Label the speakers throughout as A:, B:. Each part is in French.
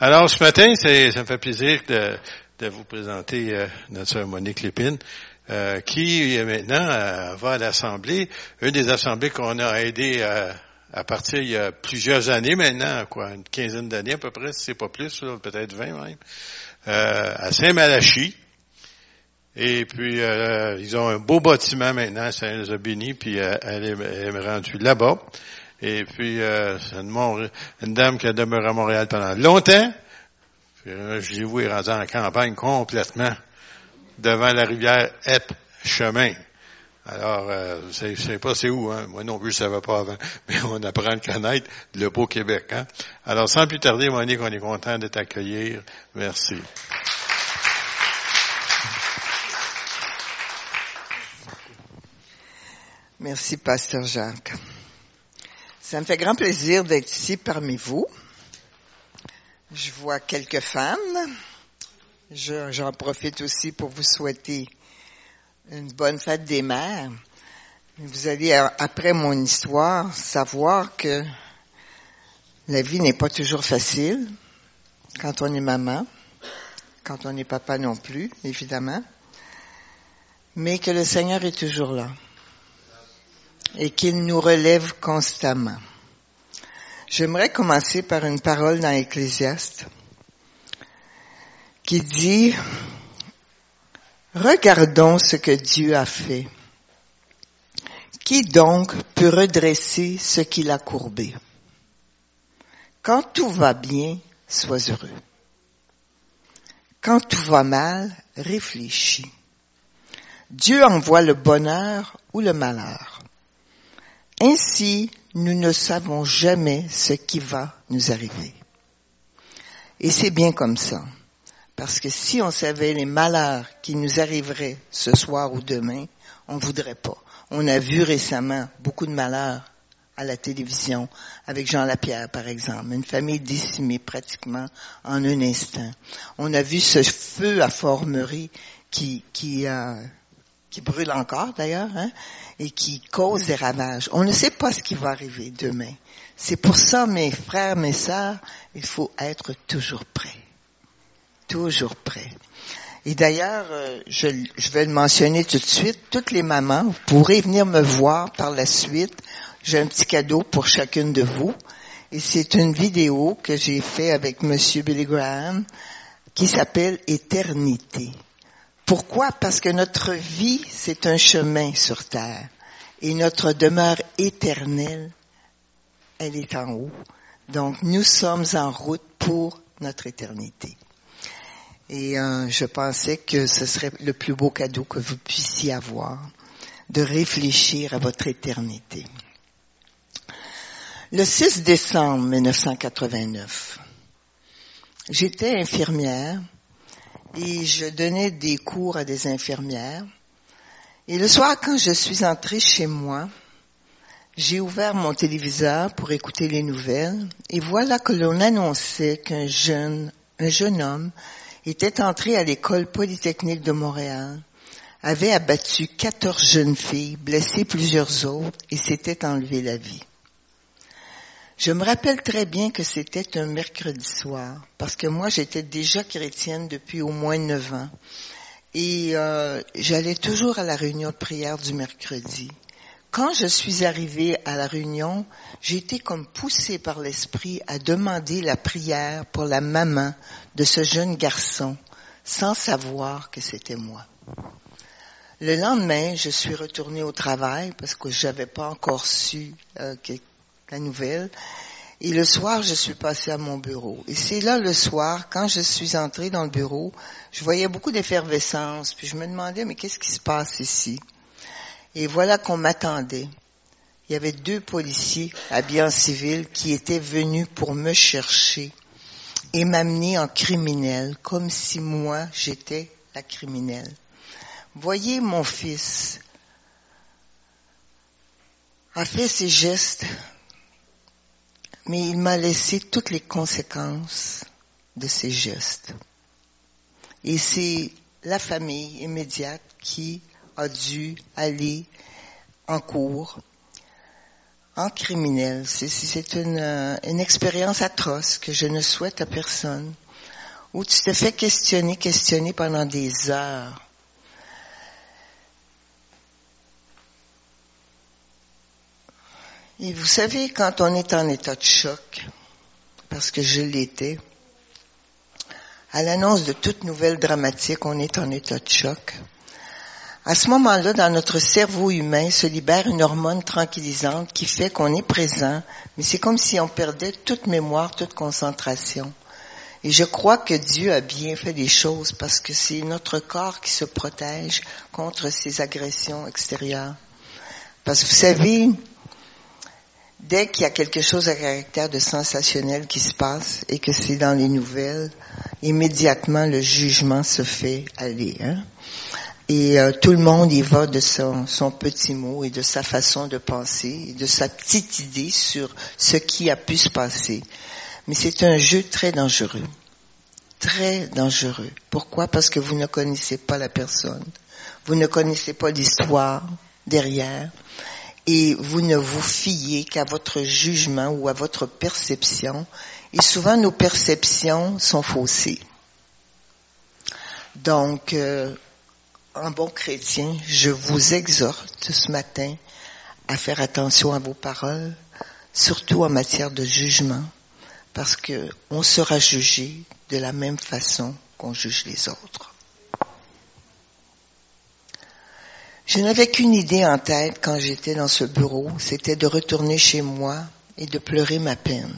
A: Alors, ce matin, ça me fait plaisir de, de vous présenter euh, notre sœur Monique Lépine, euh, qui maintenant euh, va à l'Assemblée, une des assemblées qu'on a aidé à, à partir il y a plusieurs années maintenant, quoi, une quinzaine d'années à peu près, si c'est pas plus, peut-être vingt même, à Saint-Malachie. Et puis, ils ont un beau bâtiment maintenant, ça les a bénis, puis elle est rendue là-bas. Et puis, euh, c'est une, dame qui a demeuré à Montréal pendant longtemps. Puis, euh, je dis, oui, rendu en campagne complètement, devant la rivière Ep Chemin. Alors, euh, je sais pas c'est où, hein. moi non plus je savais pas avant, mais on apprend à connaître le beau Québec. Hein? Alors, sans plus tarder, Monique, on est content de t'accueillir. Merci.
B: Merci, Pasteur Jacques. Ça me fait grand plaisir d'être ici parmi vous. Je vois quelques femmes. J'en profite aussi pour vous souhaiter une bonne fête des mères. Vous allez, après mon histoire, savoir que la vie n'est pas toujours facile quand on est maman, quand on est papa non plus, évidemment, mais que le Seigneur est toujours là et qu'il nous relève constamment. J'aimerais commencer par une parole dans Ecclésiaste qui dit, Regardons ce que Dieu a fait. Qui donc peut redresser ce qu'il a courbé? Quand tout va bien, sois heureux. Quand tout va mal, réfléchis. Dieu envoie le bonheur ou le malheur. Ainsi, nous ne savons jamais ce qui va nous arriver. Et c'est bien comme ça. Parce que si on savait les malheurs qui nous arriveraient ce soir ou demain, on voudrait pas. On a vu récemment beaucoup de malheurs à la télévision avec Jean Lapierre, par exemple. Une famille décimée pratiquement en un instant. On a vu ce feu à Formerie qui, qui, euh, qui brûle encore d'ailleurs, hein, et qui cause des ravages. On ne sait pas ce qui va arriver demain. C'est pour ça, mes frères, mes sœurs, il faut être toujours prêt. Toujours prêt. Et d'ailleurs, euh, je, vais le mentionner tout de suite, toutes les mamans, vous pourrez venir me voir par la suite. J'ai un petit cadeau pour chacune de vous. Et c'est une vidéo que j'ai fait avec Monsieur Billy Graham qui s'appelle Éternité. Pourquoi? Parce que notre vie, c'est un chemin sur terre. Et notre demeure éternelle, elle est en haut. Donc, nous sommes en route pour notre éternité. Et euh, je pensais que ce serait le plus beau cadeau que vous puissiez avoir, de réfléchir à votre éternité. Le 6 décembre 1989, j'étais infirmière et je donnais des cours à des infirmières. Et le soir, quand je suis entrée chez moi, j'ai ouvert mon téléviseur pour écouter les nouvelles et voilà que l'on annonçait qu'un jeune, un jeune homme était entré à l'école polytechnique de Montréal, avait abattu 14 jeunes filles, blessé plusieurs autres et s'était enlevé la vie. Je me rappelle très bien que c'était un mercredi soir, parce que moi j'étais déjà chrétienne depuis au moins neuf ans. Et euh, j'allais toujours à la réunion de prière du mercredi. Quand je suis arrivée à la réunion, j'ai été comme poussée par l'esprit à demander la prière pour la maman de ce jeune garçon, sans savoir que c'était moi. Le lendemain, je suis retournée au travail parce que j'avais pas encore su euh, que la nouvelle. Et le soir, je suis passée à mon bureau. Et c'est là le soir, quand je suis entrée dans le bureau, je voyais beaucoup d'effervescence. Puis je me demandais, mais qu'est-ce qui se passe ici? Et voilà qu'on m'attendait. Il y avait deux policiers habillés en civil qui étaient venus pour me chercher et m'amener en criminel, comme si moi j'étais la criminelle. Voyez mon fils a fait ses gestes mais il m'a laissé toutes les conséquences de ses gestes. Et c'est la famille immédiate qui a dû aller en cours en criminel. C'est une, euh, une expérience atroce que je ne souhaite à personne, où tu te fais questionner, questionner pendant des heures. Et vous savez, quand on est en état de choc, parce que je l'étais, à l'annonce de toute nouvelle dramatique, on est en état de choc. À ce moment-là, dans notre cerveau humain se libère une hormone tranquillisante qui fait qu'on est présent, mais c'est comme si on perdait toute mémoire, toute concentration. Et je crois que Dieu a bien fait des choses parce que c'est notre corps qui se protège contre ces agressions extérieures. Parce que vous savez, dès qu'il y a quelque chose à caractère de sensationnel qui se passe et que c'est dans les nouvelles, immédiatement le jugement se fait aller. Hein? Et euh, tout le monde y va de son, son, petit mot et de sa façon de penser, et de sa petite idée sur ce qui a pu se passer. Mais c'est un jeu très dangereux. Très dangereux. Pourquoi? Parce que vous ne connaissez pas la personne. Vous ne connaissez pas l'histoire derrière. Et vous ne vous fiez qu'à votre jugement ou à votre perception. Et souvent, nos perceptions sont faussées. Donc, euh, un bon chrétien, je vous exhorte ce matin à faire attention à vos paroles, surtout en matière de jugement, parce que on sera jugé de la même façon qu'on juge les autres. Je n'avais qu'une idée en tête quand j'étais dans ce bureau, c'était de retourner chez moi et de pleurer ma peine.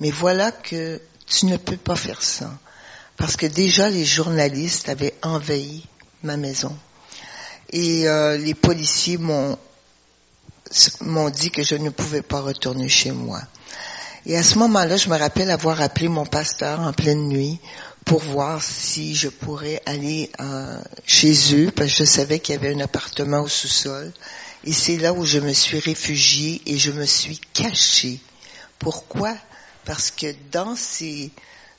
B: Mais voilà que tu ne peux pas faire ça, parce que déjà les journalistes avaient envahi ma maison. Et euh, les policiers m'ont m'ont dit que je ne pouvais pas retourner chez moi. Et à ce moment-là, je me rappelle avoir appelé mon pasteur en pleine nuit pour voir si je pourrais aller euh, chez eux, parce que je savais qu'il y avait un appartement au sous-sol. Et c'est là où je me suis réfugiée et je me suis cachée. Pourquoi? Parce que dans ces,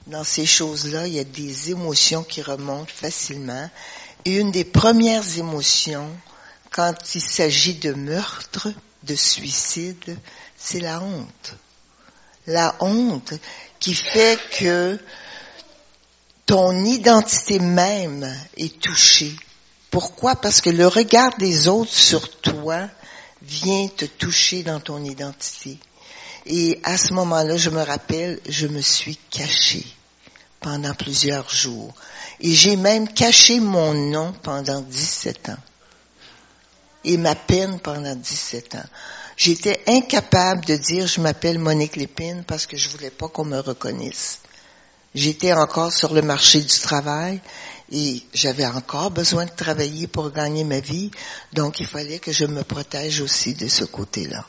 B: dans ces choses-là, il y a des émotions qui remontent facilement et une des premières émotions, quand il s'agit de meurtre, de suicide, c'est la honte. La honte qui fait que ton identité même est touchée. Pourquoi? Parce que le regard des autres sur toi vient te toucher dans ton identité. Et à ce moment-là, je me rappelle, je me suis cachée pendant plusieurs jours. Et j'ai même caché mon nom pendant 17 ans. Et ma peine pendant 17 ans. J'étais incapable de dire je m'appelle Monique Lépine parce que je voulais pas qu'on me reconnaisse. J'étais encore sur le marché du travail et j'avais encore besoin de travailler pour gagner ma vie, donc il fallait que je me protège aussi de ce côté-là.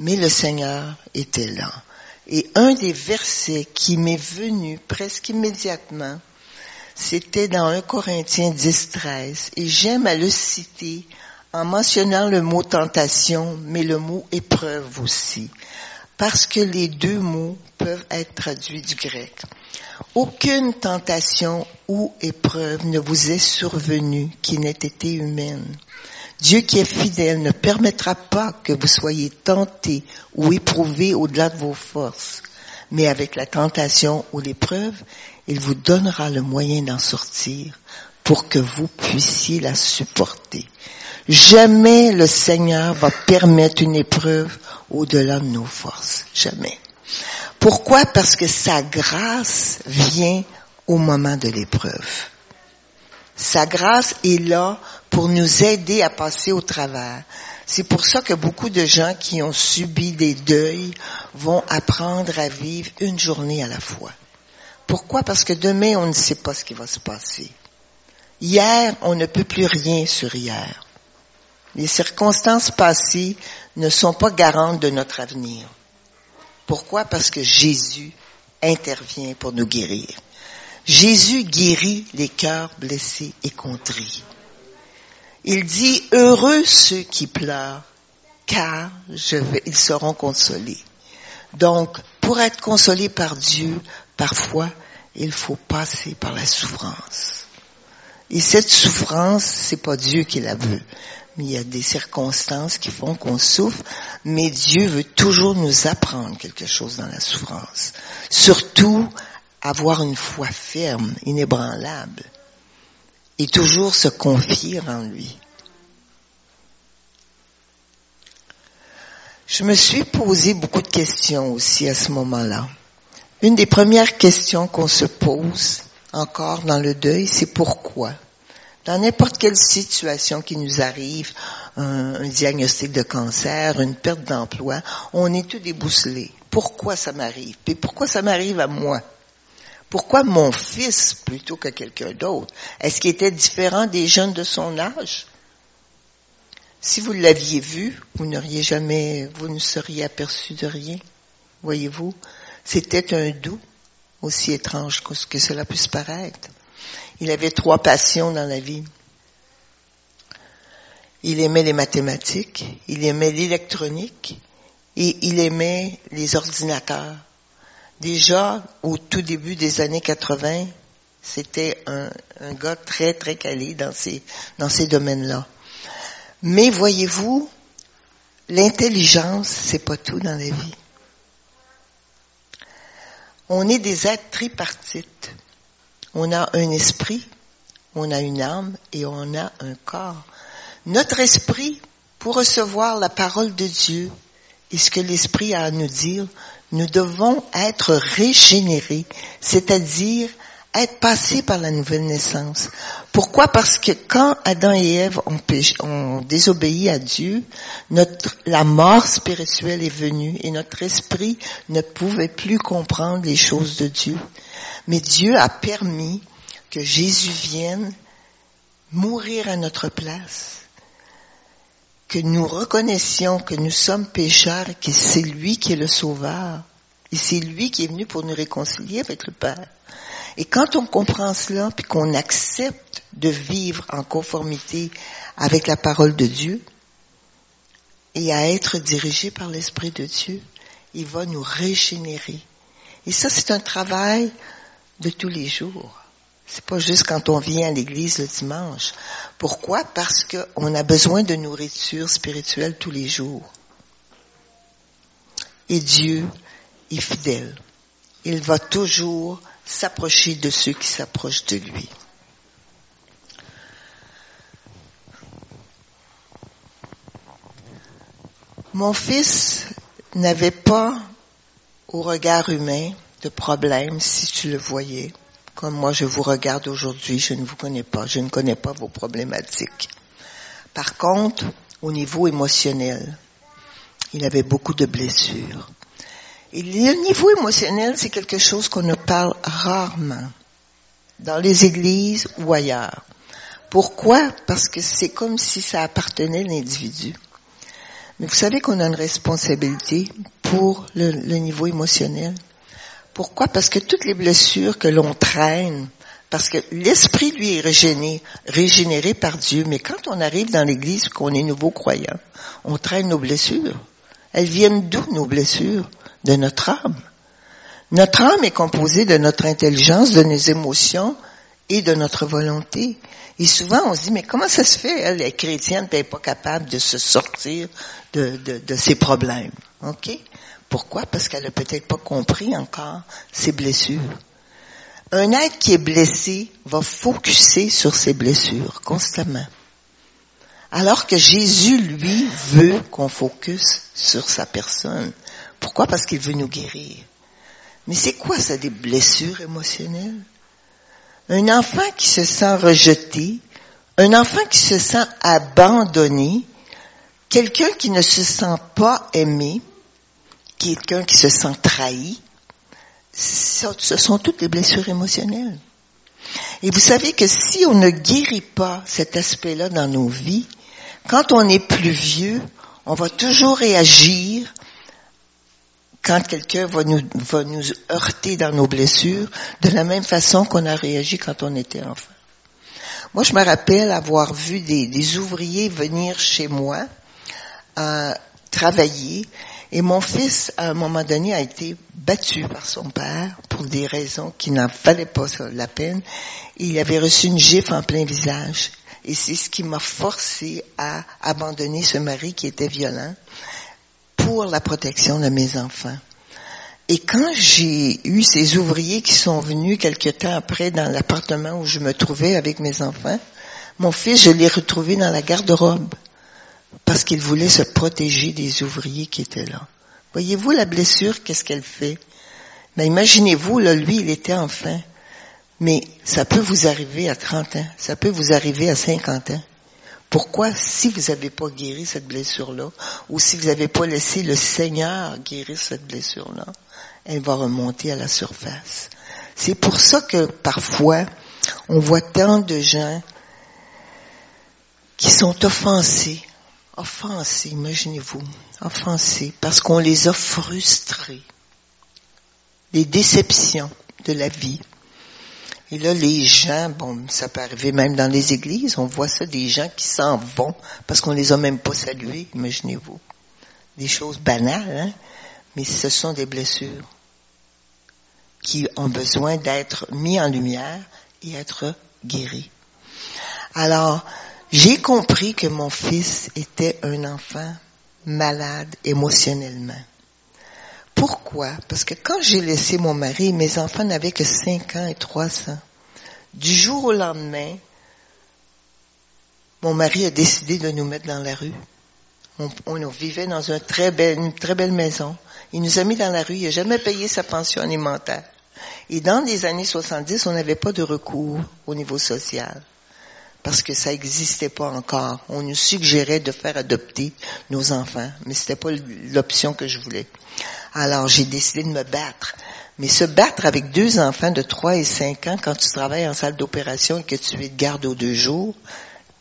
B: Mais le Seigneur était là. Et un des versets qui m'est venu presque immédiatement, c'était dans 1 Corinthiens 10, 13. Et j'aime à le citer en mentionnant le mot tentation, mais le mot épreuve aussi. Parce que les deux mots peuvent être traduits du grec. Aucune tentation ou épreuve ne vous est survenue qui n'ait été humaine. Dieu qui est fidèle ne permettra pas que vous soyez tentés ou éprouvés au-delà de vos forces, mais avec la tentation ou l'épreuve, il vous donnera le moyen d'en sortir pour que vous puissiez la supporter. Jamais le Seigneur va permettre une épreuve au-delà de nos forces. Jamais. Pourquoi? Parce que sa grâce vient au moment de l'épreuve. Sa grâce est là pour nous aider à passer au travers. C'est pour ça que beaucoup de gens qui ont subi des deuils vont apprendre à vivre une journée à la fois. Pourquoi? Parce que demain, on ne sait pas ce qui va se passer. Hier, on ne peut plus rien sur hier. Les circonstances passées ne sont pas garantes de notre avenir. Pourquoi? Parce que Jésus intervient pour nous guérir. Jésus guérit les cœurs blessés et contrits. Il dit, heureux ceux qui pleurent, car ils seront consolés. Donc, pour être consolé par Dieu, parfois, il faut passer par la souffrance. Et cette souffrance, c'est pas Dieu qui la veut. Mais il y a des circonstances qui font qu'on souffre, mais Dieu veut toujours nous apprendre quelque chose dans la souffrance. Surtout, avoir une foi ferme, inébranlable, et toujours se confier en lui. Je me suis posé beaucoup de questions aussi à ce moment-là. Une des premières questions qu'on se pose encore dans le deuil, c'est pourquoi? Dans n'importe quelle situation qui nous arrive, un, diagnostic de cancer, une perte d'emploi, on est tout débousselé. Pourquoi ça m'arrive? Et pourquoi ça m'arrive à moi? Pourquoi mon fils plutôt que quelqu'un d'autre? Est-ce qu'il était différent des jeunes de son âge? Si vous l'aviez vu, vous n'auriez jamais, vous ne seriez aperçu de rien. Voyez-vous? C'était un doux, aussi étrange que ce que cela puisse paraître. Il avait trois passions dans la vie. Il aimait les mathématiques, il aimait l'électronique et il aimait les ordinateurs. Déjà, au tout début des années 80, c'était un, un gars très, très calé dans ces, dans ces domaines-là. Mais voyez-vous, l'intelligence, c'est pas tout dans la vie. On est des êtres tripartites. On a un esprit, on a une âme et on a un corps. Notre esprit, pour recevoir la parole de Dieu et ce que l'esprit a à nous dire, nous devons être régénérés, c'est-à-dire être passés par la nouvelle naissance. Pourquoi? Parce que quand Adam et Ève ont, désobéi à Dieu, la mort spirituelle est venue et notre esprit ne pouvait plus comprendre les choses de Dieu. Mais Dieu a permis que Jésus vienne mourir à notre place, que nous reconnaissions que nous sommes pécheurs et que c'est lui qui est le sauveur. Et c'est lui qui est venu pour nous réconcilier avec le Père. Et quand on comprend cela, puis qu'on accepte de vivre en conformité avec la parole de Dieu et à être dirigé par l'Esprit de Dieu, il va nous régénérer. Et ça, c'est un travail de tous les jours. C'est pas juste quand on vient à l'église le dimanche. Pourquoi? Parce qu'on a besoin de nourriture spirituelle tous les jours. Et Dieu est fidèle. Il va toujours s'approcher de ceux qui s'approchent de lui. Mon fils n'avait pas, au regard humain, de problème si tu le voyais. Comme moi, je vous regarde aujourd'hui, je ne vous connais pas, je ne connais pas vos problématiques. Par contre, au niveau émotionnel, il avait beaucoup de blessures. Et le niveau émotionnel, c'est quelque chose qu'on ne parle rarement dans les églises ou ailleurs. Pourquoi? Parce que c'est comme si ça appartenait à l'individu. Mais vous savez qu'on a une responsabilité pour le, le, niveau émotionnel. Pourquoi? Parce que toutes les blessures que l'on traîne, parce que l'esprit, lui, est régénéré, régénéré par Dieu, mais quand on arrive dans l'église qu'on est nouveau croyant, on traîne nos blessures. Elles viennent d'où nos blessures? De notre âme. Notre âme est composée de notre intelligence, de nos émotions et de notre volonté. Et souvent, on se dit, mais comment ça se fait, elle est chrétienne, n'est pas capable de se sortir de, de, de ses problèmes. OK? Pourquoi? Parce qu'elle n'a peut-être pas compris encore ses blessures. Un être qui est blessé va focuser sur ses blessures constamment. Alors que Jésus, lui, veut qu'on focus sur sa personne. Pourquoi? Parce qu'il veut nous guérir. Mais c'est quoi ça, des blessures émotionnelles? Un enfant qui se sent rejeté, un enfant qui se sent abandonné, quelqu'un qui ne se sent pas aimé, quelqu'un qui se sent trahi, ce sont toutes les blessures émotionnelles. Et vous savez que si on ne guérit pas cet aspect-là dans nos vies, quand on est plus vieux, on va toujours réagir quand quelqu'un va nous, va nous heurter dans nos blessures de la même façon qu'on a réagi quand on était enfant. Moi, je me rappelle avoir vu des, des ouvriers venir chez moi euh, travailler Et mon fils, à un moment donné, a été battu par son père pour des raisons qui n'en valaient pas la peine. Il avait reçu une gifle en plein visage. Et c'est ce qui m'a forcé à abandonner ce mari qui était violent pour la protection de mes enfants. Et quand j'ai eu ces ouvriers qui sont venus quelque temps après dans l'appartement où je me trouvais avec mes enfants, mon fils, je l'ai retrouvé dans la garde-robe parce qu'il voulait se protéger des ouvriers qui étaient là. Voyez-vous la blessure, qu'est-ce qu'elle fait? Imaginez-vous, là, lui, il était enfant. Mais ça peut vous arriver à 30 ans, ça peut vous arriver à 50 ans. Pourquoi, si vous n'avez pas guéri cette blessure-là, ou si vous n'avez pas laissé le Seigneur guérir cette blessure-là, elle va remonter à la surface. C'est pour ça que parfois, on voit tant de gens qui sont offensés offensés, imaginez-vous, offensés, parce qu'on les a frustrés. Les déceptions de la vie. Et là, les gens, bon, ça peut arriver même dans les églises, on voit ça, des gens qui s'en vont parce qu'on les a même pas salués, imaginez-vous. Des choses banales, hein? mais ce sont des blessures qui ont besoin d'être mis en lumière et être guéris. Alors, j'ai compris que mon fils était un enfant malade émotionnellement. Pourquoi? Parce que quand j'ai laissé mon mari, mes enfants n'avaient que 5 ans et 3 ans. Du jour au lendemain, mon mari a décidé de nous mettre dans la rue. On, vivait dans une très, belle, une très belle maison. Il nous a mis dans la rue. Il n'a jamais payé sa pension alimentaire. Et dans les années 70, on n'avait pas de recours au niveau social parce que ça n'existait pas encore. On nous suggérait de faire adopter nos enfants, mais c'était pas l'option que je voulais. Alors j'ai décidé de me battre. Mais se battre avec deux enfants de 3 et 5 ans quand tu travailles en salle d'opération et que tu es de garde aux deux jours,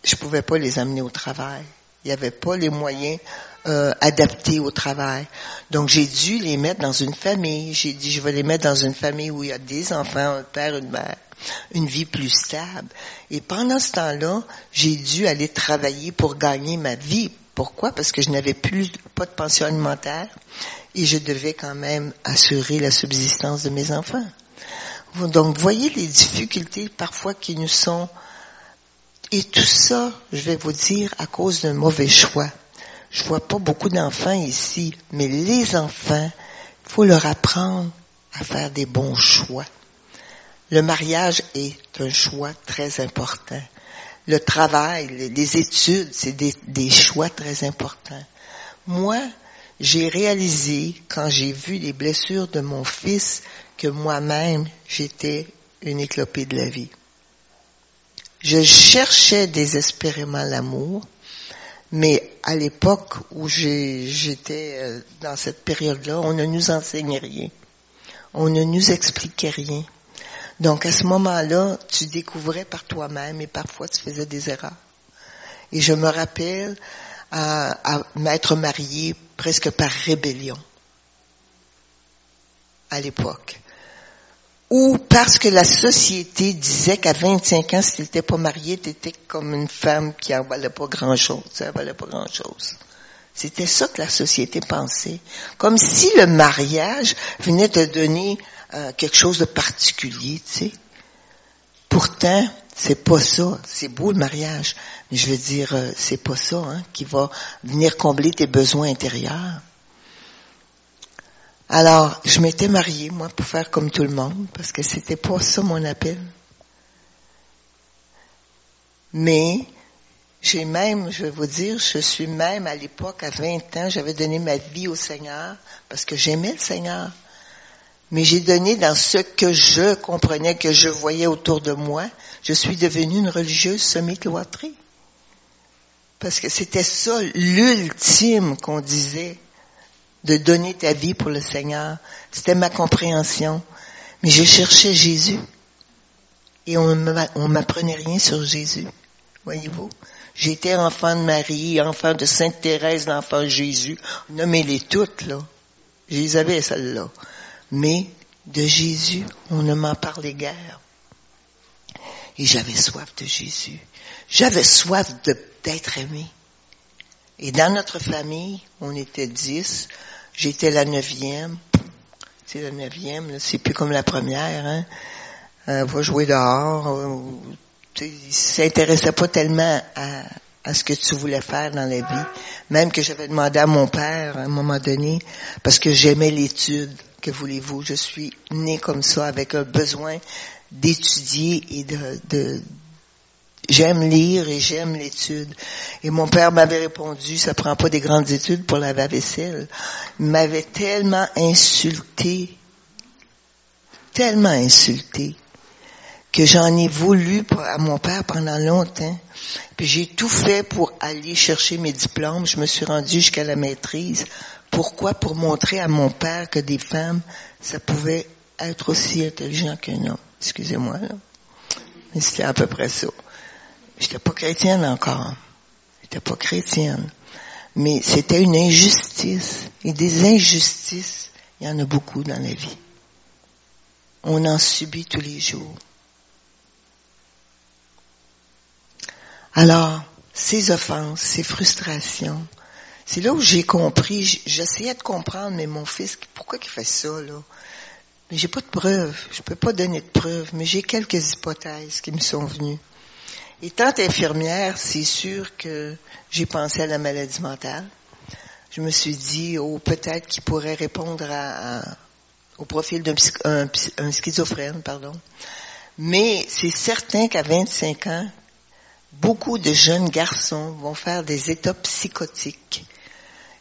B: je pouvais pas les amener au travail. Il n'y avait pas les moyens euh, adaptés au travail. Donc j'ai dû les mettre dans une famille. J'ai dit je vais les mettre dans une famille où il y a des enfants, un père, une mère une vie plus stable. Et pendant ce temps-là, j'ai dû aller travailler pour gagner ma vie. Pourquoi? Parce que je n'avais plus pas de pension alimentaire et je devais quand même assurer la subsistance de mes enfants. Donc, voyez les difficultés parfois qui nous sont... Et tout ça, je vais vous dire, à cause d'un mauvais choix. Je vois pas beaucoup d'enfants ici, mais les enfants, faut leur apprendre à faire des bons choix. Le mariage est un choix très important. Le travail, les études, c'est des, choix très importants. Moi, j'ai réalisé quand j'ai vu les blessures de mon fils que moi-même, j'étais une éclopée de la vie. Je cherchais désespérément l'amour, mais à l'époque où j'étais euh, dans cette période-là, on ne nous enseignait rien. On ne nous expliquait rien. Donc à ce moment-là, tu découvrais par toi-même et parfois tu faisais des erreurs. Et je me rappelle à, m'être mariée presque par rébellion à l'époque. Ou parce que la société disait qu'à 25 ans, si tu n'étais pas marié, tu étais comme une femme qui en valait pas grand-chose. Valait pas grand-chose. C'était ça que la société pensait. Comme si le mariage venait te donner euh, quelque chose de particulier, tu sais. Pourtant, c'est pas ça. C'est beau le mariage, mais je veux dire, euh, c'est pas ça hein, qui va venir combler tes besoins intérieurs. Alors, je m'étais mariée, moi, pour faire comme tout le monde, parce que c'était pas ça mon appel. Mais, j'ai même, je vais vous dire, je suis même à l'époque, à 20 ans, j'avais donné ma vie au Seigneur, parce que j'aimais le Seigneur mais j'ai donné dans ce que je comprenais, que je voyais autour de moi. Je suis devenue une religieuse semi-cloîtrée. Parce que c'était ça l'ultime qu'on disait, de donner ta vie pour le Seigneur. C'était ma compréhension. Mais je cherchais Jésus. Et on m'apprenait rien sur Jésus. Voyez-vous? J'étais enfant de Marie, enfant de Sainte Thérèse, l'enfant Jésus. Nommez-les toutes, là. Je les avais, celles-là. Mais de Jésus, on ne m'en parlait guère. Et j'avais soif de Jésus. J'avais soif d'être aimé. Et dans notre famille, on était dix. J'étais la neuvième. C'est la neuvième, c'est plus comme la première. Hein. Euh, va jouer dehors. Euh, s'intéressait pas tellement à, à ce que tu voulais faire dans la vie. Même que j'avais demandé à mon père à un moment donné, parce que j'aimais l'étude. Que voulez-vous? Je suis née comme ça, avec un besoin d'étudier et de, j'aime lire et j'aime l'étude. Et mon père m'avait répondu, ça prend pas des grandes études pour la vaisselle. Il m'avait tellement insulté, tellement insulté, que j'en ai voulu à mon père pendant longtemps. Puis j'ai tout fait pour aller chercher mes diplômes. Je me suis rendue jusqu'à la maîtrise. Pourquoi? Pour montrer à mon père que des femmes, ça pouvait être aussi intelligent qu'un homme. Excusez-moi, là. Mais c'était à peu près ça. J'étais pas chrétienne encore. J'étais pas chrétienne. Mais c'était une injustice. Et des injustices, il y en a beaucoup dans la vie. On en subit tous les jours. Alors, ces offenses, ces frustrations, c'est là où j'ai compris, j'essayais de comprendre, mais mon fils, pourquoi il fait ça, là? Mais j'ai pas de preuves, je peux pas donner de preuves, mais j'ai quelques hypothèses qui me sont venues. Étant infirmière, c'est sûr que j'ai pensé à la maladie mentale. Je me suis dit, oh, peut-être qu'il pourrait répondre à, au profil d'un un schizophrène, pardon. Mais c'est certain qu'à 25 ans, beaucoup de jeunes garçons vont faire des états psychotiques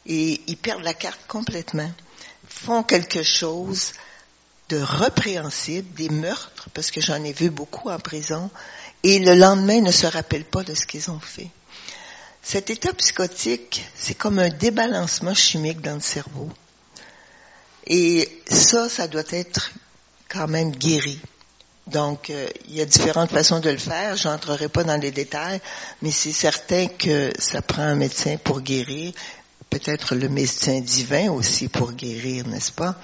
B: et ils perdent la carte complètement, font quelque chose de répréhensible, des meurtres, parce que j'en ai vu beaucoup en prison, et le lendemain ne se rappellent pas de ce qu'ils ont fait. Cet état psychotique, c'est comme un débalancement chimique dans le cerveau. Et ça, ça doit être quand même guéri. Donc, euh, il y a différentes façons de le faire. J'entrerai pas dans les détails, mais c'est certain que ça prend un médecin pour guérir, peut-être le médecin divin aussi pour guérir, n'est-ce pas?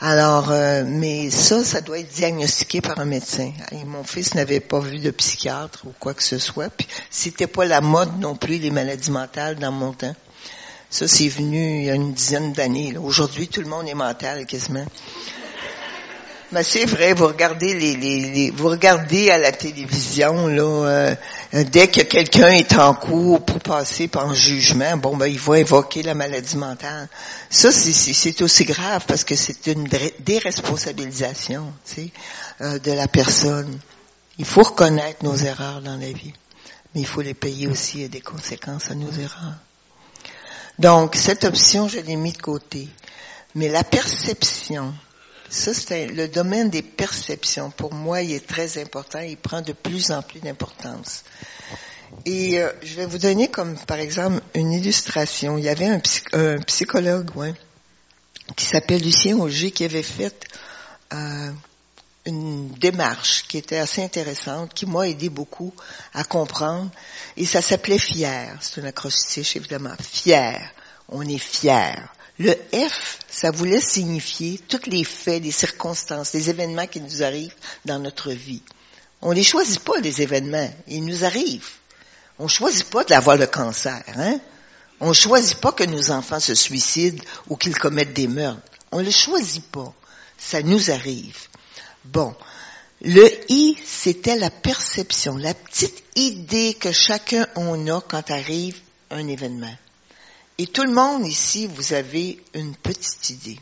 B: Alors, euh, mais ça, ça doit être diagnostiqué par un médecin. Et mon fils n'avait pas vu de psychiatre ou quoi que ce soit. Puis, c'était pas la mode non plus les maladies mentales dans mon temps. Ça, c'est venu il y a une dizaine d'années. Aujourd'hui, tout le monde est mental quasiment. Mais c'est vrai, vous regardez les, les, vous regardez à la télévision là, euh, dès que quelqu'un est en cours pour passer par un jugement, bon ben il va évoquer la maladie mentale. Ça c'est aussi grave parce que c'est une déresponsabilisation, tu sais, euh, de la personne. Il faut reconnaître nos erreurs dans la vie, mais il faut les payer aussi et des conséquences à nos erreurs. Donc cette option je l'ai mis de côté, mais la perception ça, c'est le domaine des perceptions. Pour moi, il est très important. Il prend de plus en plus d'importance. Et euh, je vais vous donner comme, par exemple, une illustration. Il y avait un, psychologue, ouais, qui s'appelle Lucien Auger, qui avait fait euh, une démarche qui était assez intéressante, qui m'a aidé beaucoup à comprendre. Et ça s'appelait Fier. C'est un acrostiche, évidemment. Fier. On est fier. Le F, ça voulait signifier tous les faits, les circonstances, les événements qui nous arrivent dans notre vie. On ne les choisit pas, les événements. Ils nous arrivent. On ne choisit pas d'avoir le cancer, hein? On ne choisit pas que nos enfants se suicident ou qu'ils commettent des meurtres. On ne le choisit pas. Ça nous arrive. Bon. Le I, c'était la perception, la petite idée que chacun on a quand arrive un événement. Et tout le monde ici, vous avez une petite idée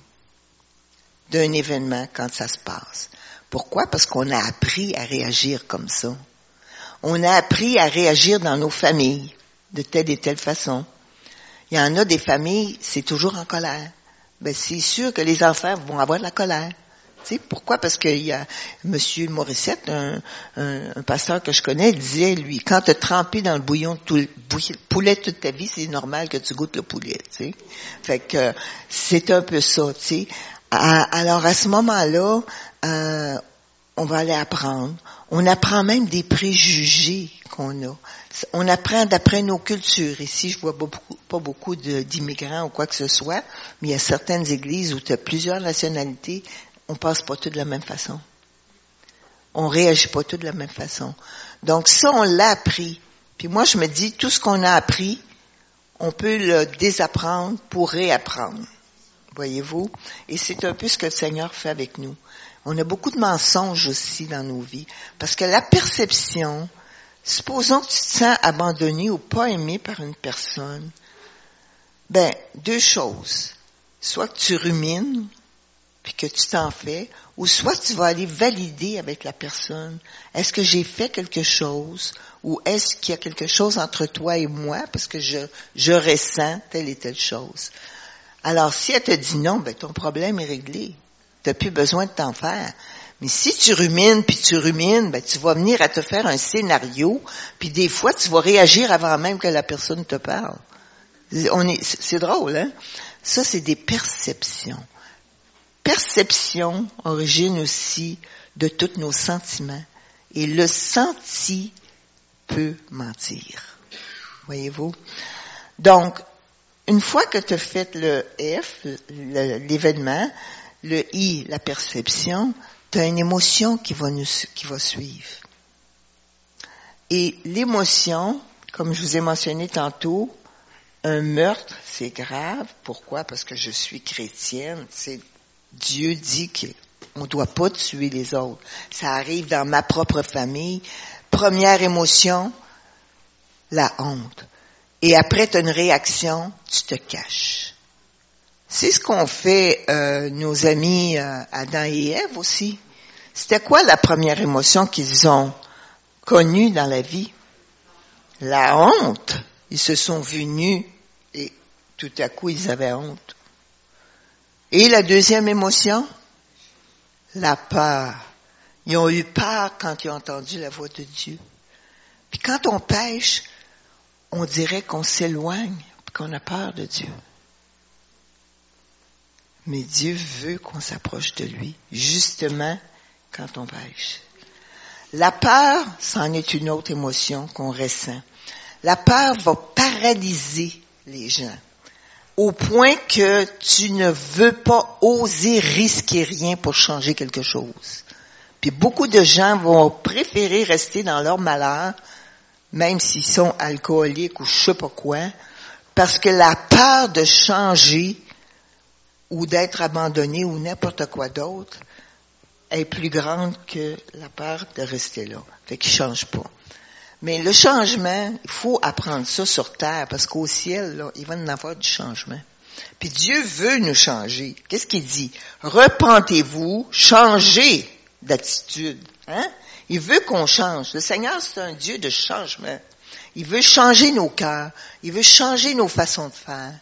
B: d'un événement quand ça se passe. Pourquoi? Parce qu'on a appris à réagir comme ça. On a appris à réagir dans nos familles de telle et telle façon. Il y en a des familles, c'est toujours en colère. Ben, c'est sûr que les enfants vont avoir de la colère pourquoi? Parce qu'il y a Monsieur Morissette, un, pasteur que je connais, disait, lui, quand tu trempé dans le bouillon de poulet toute ta vie, c'est normal que tu goûtes le poulet. sais. Fait que c'est un peu ça. alors à ce moment-là, euh, on va aller apprendre. On apprend même des préjugés qu'on a. On apprend d'après nos cultures. Ici, je vois pas beaucoup d'immigrants ou quoi que ce soit, mais il y a certaines églises où tu as plusieurs nationalités, on passe pas tout de la même façon. On réagit pas tout de la même façon. Donc ça, on l'a appris. Puis moi, je me dis, tout ce qu'on a appris, on peut le désapprendre pour réapprendre. Voyez-vous? Et c'est un peu ce que le Seigneur fait avec nous. On a beaucoup de mensonges aussi dans nos vies. Parce que la perception, supposons que tu te sens abandonné ou pas aimé par une personne, ben, deux choses. Soit que tu rumines, puis que tu t'en fais, ou soit tu vas aller valider avec la personne. Est-ce que j'ai fait quelque chose, ou est-ce qu'il y a quelque chose entre toi et moi, parce que je, je ressens telle et telle chose. Alors, si elle te dit non, ben, ton problème est réglé. Tu n'as plus besoin de t'en faire. Mais si tu rumines, puis tu rumines, ben, tu vas venir à te faire un scénario, puis des fois, tu vas réagir avant même que la personne te parle. On est, c'est drôle, hein? Ça, c'est des perceptions. Perception origine aussi de tous nos sentiments. Et le senti peut mentir. Voyez-vous? Donc, une fois que tu as fait le F, l'événement, le I, la perception, tu as une émotion qui va, nous, qui va suivre. Et l'émotion, comme je vous ai mentionné tantôt, un meurtre, c'est grave. Pourquoi? Parce que je suis chrétienne. C'est Dieu dit qu'on ne doit pas tuer les autres. Ça arrive dans ma propre famille. Première émotion, la honte. Et après, tu as une réaction, tu te caches. C'est ce qu'ont fait euh, nos amis euh, Adam et Ève aussi. C'était quoi la première émotion qu'ils ont connue dans la vie? La honte. Ils se sont vus et tout à coup ils avaient honte. Et la deuxième émotion? La peur. Ils ont eu peur quand ils ont entendu la voix de Dieu. Puis quand on pêche, on dirait qu'on s'éloigne, qu'on a peur de Dieu. Mais Dieu veut qu'on s'approche de lui, justement quand on pêche. La peur, c'en est une autre émotion qu'on ressent. La peur va paralyser les gens au point que tu ne veux pas oser risquer rien pour changer quelque chose. Puis beaucoup de gens vont préférer rester dans leur malheur même s'ils sont alcooliques ou je sais pas quoi, parce que la peur de changer ou d'être abandonné ou n'importe quoi d'autre est plus grande que la peur de rester là. Fait qu'ils changent pas. Mais le changement, il faut apprendre ça sur terre parce qu'au ciel, là, il va y avoir du changement. Puis Dieu veut nous changer. Qu'est-ce qu'il dit? Repentez-vous, changez d'attitude. Hein? Il veut qu'on change. Le Seigneur, c'est un Dieu de changement. Il veut changer nos cœurs. Il veut changer nos façons de faire.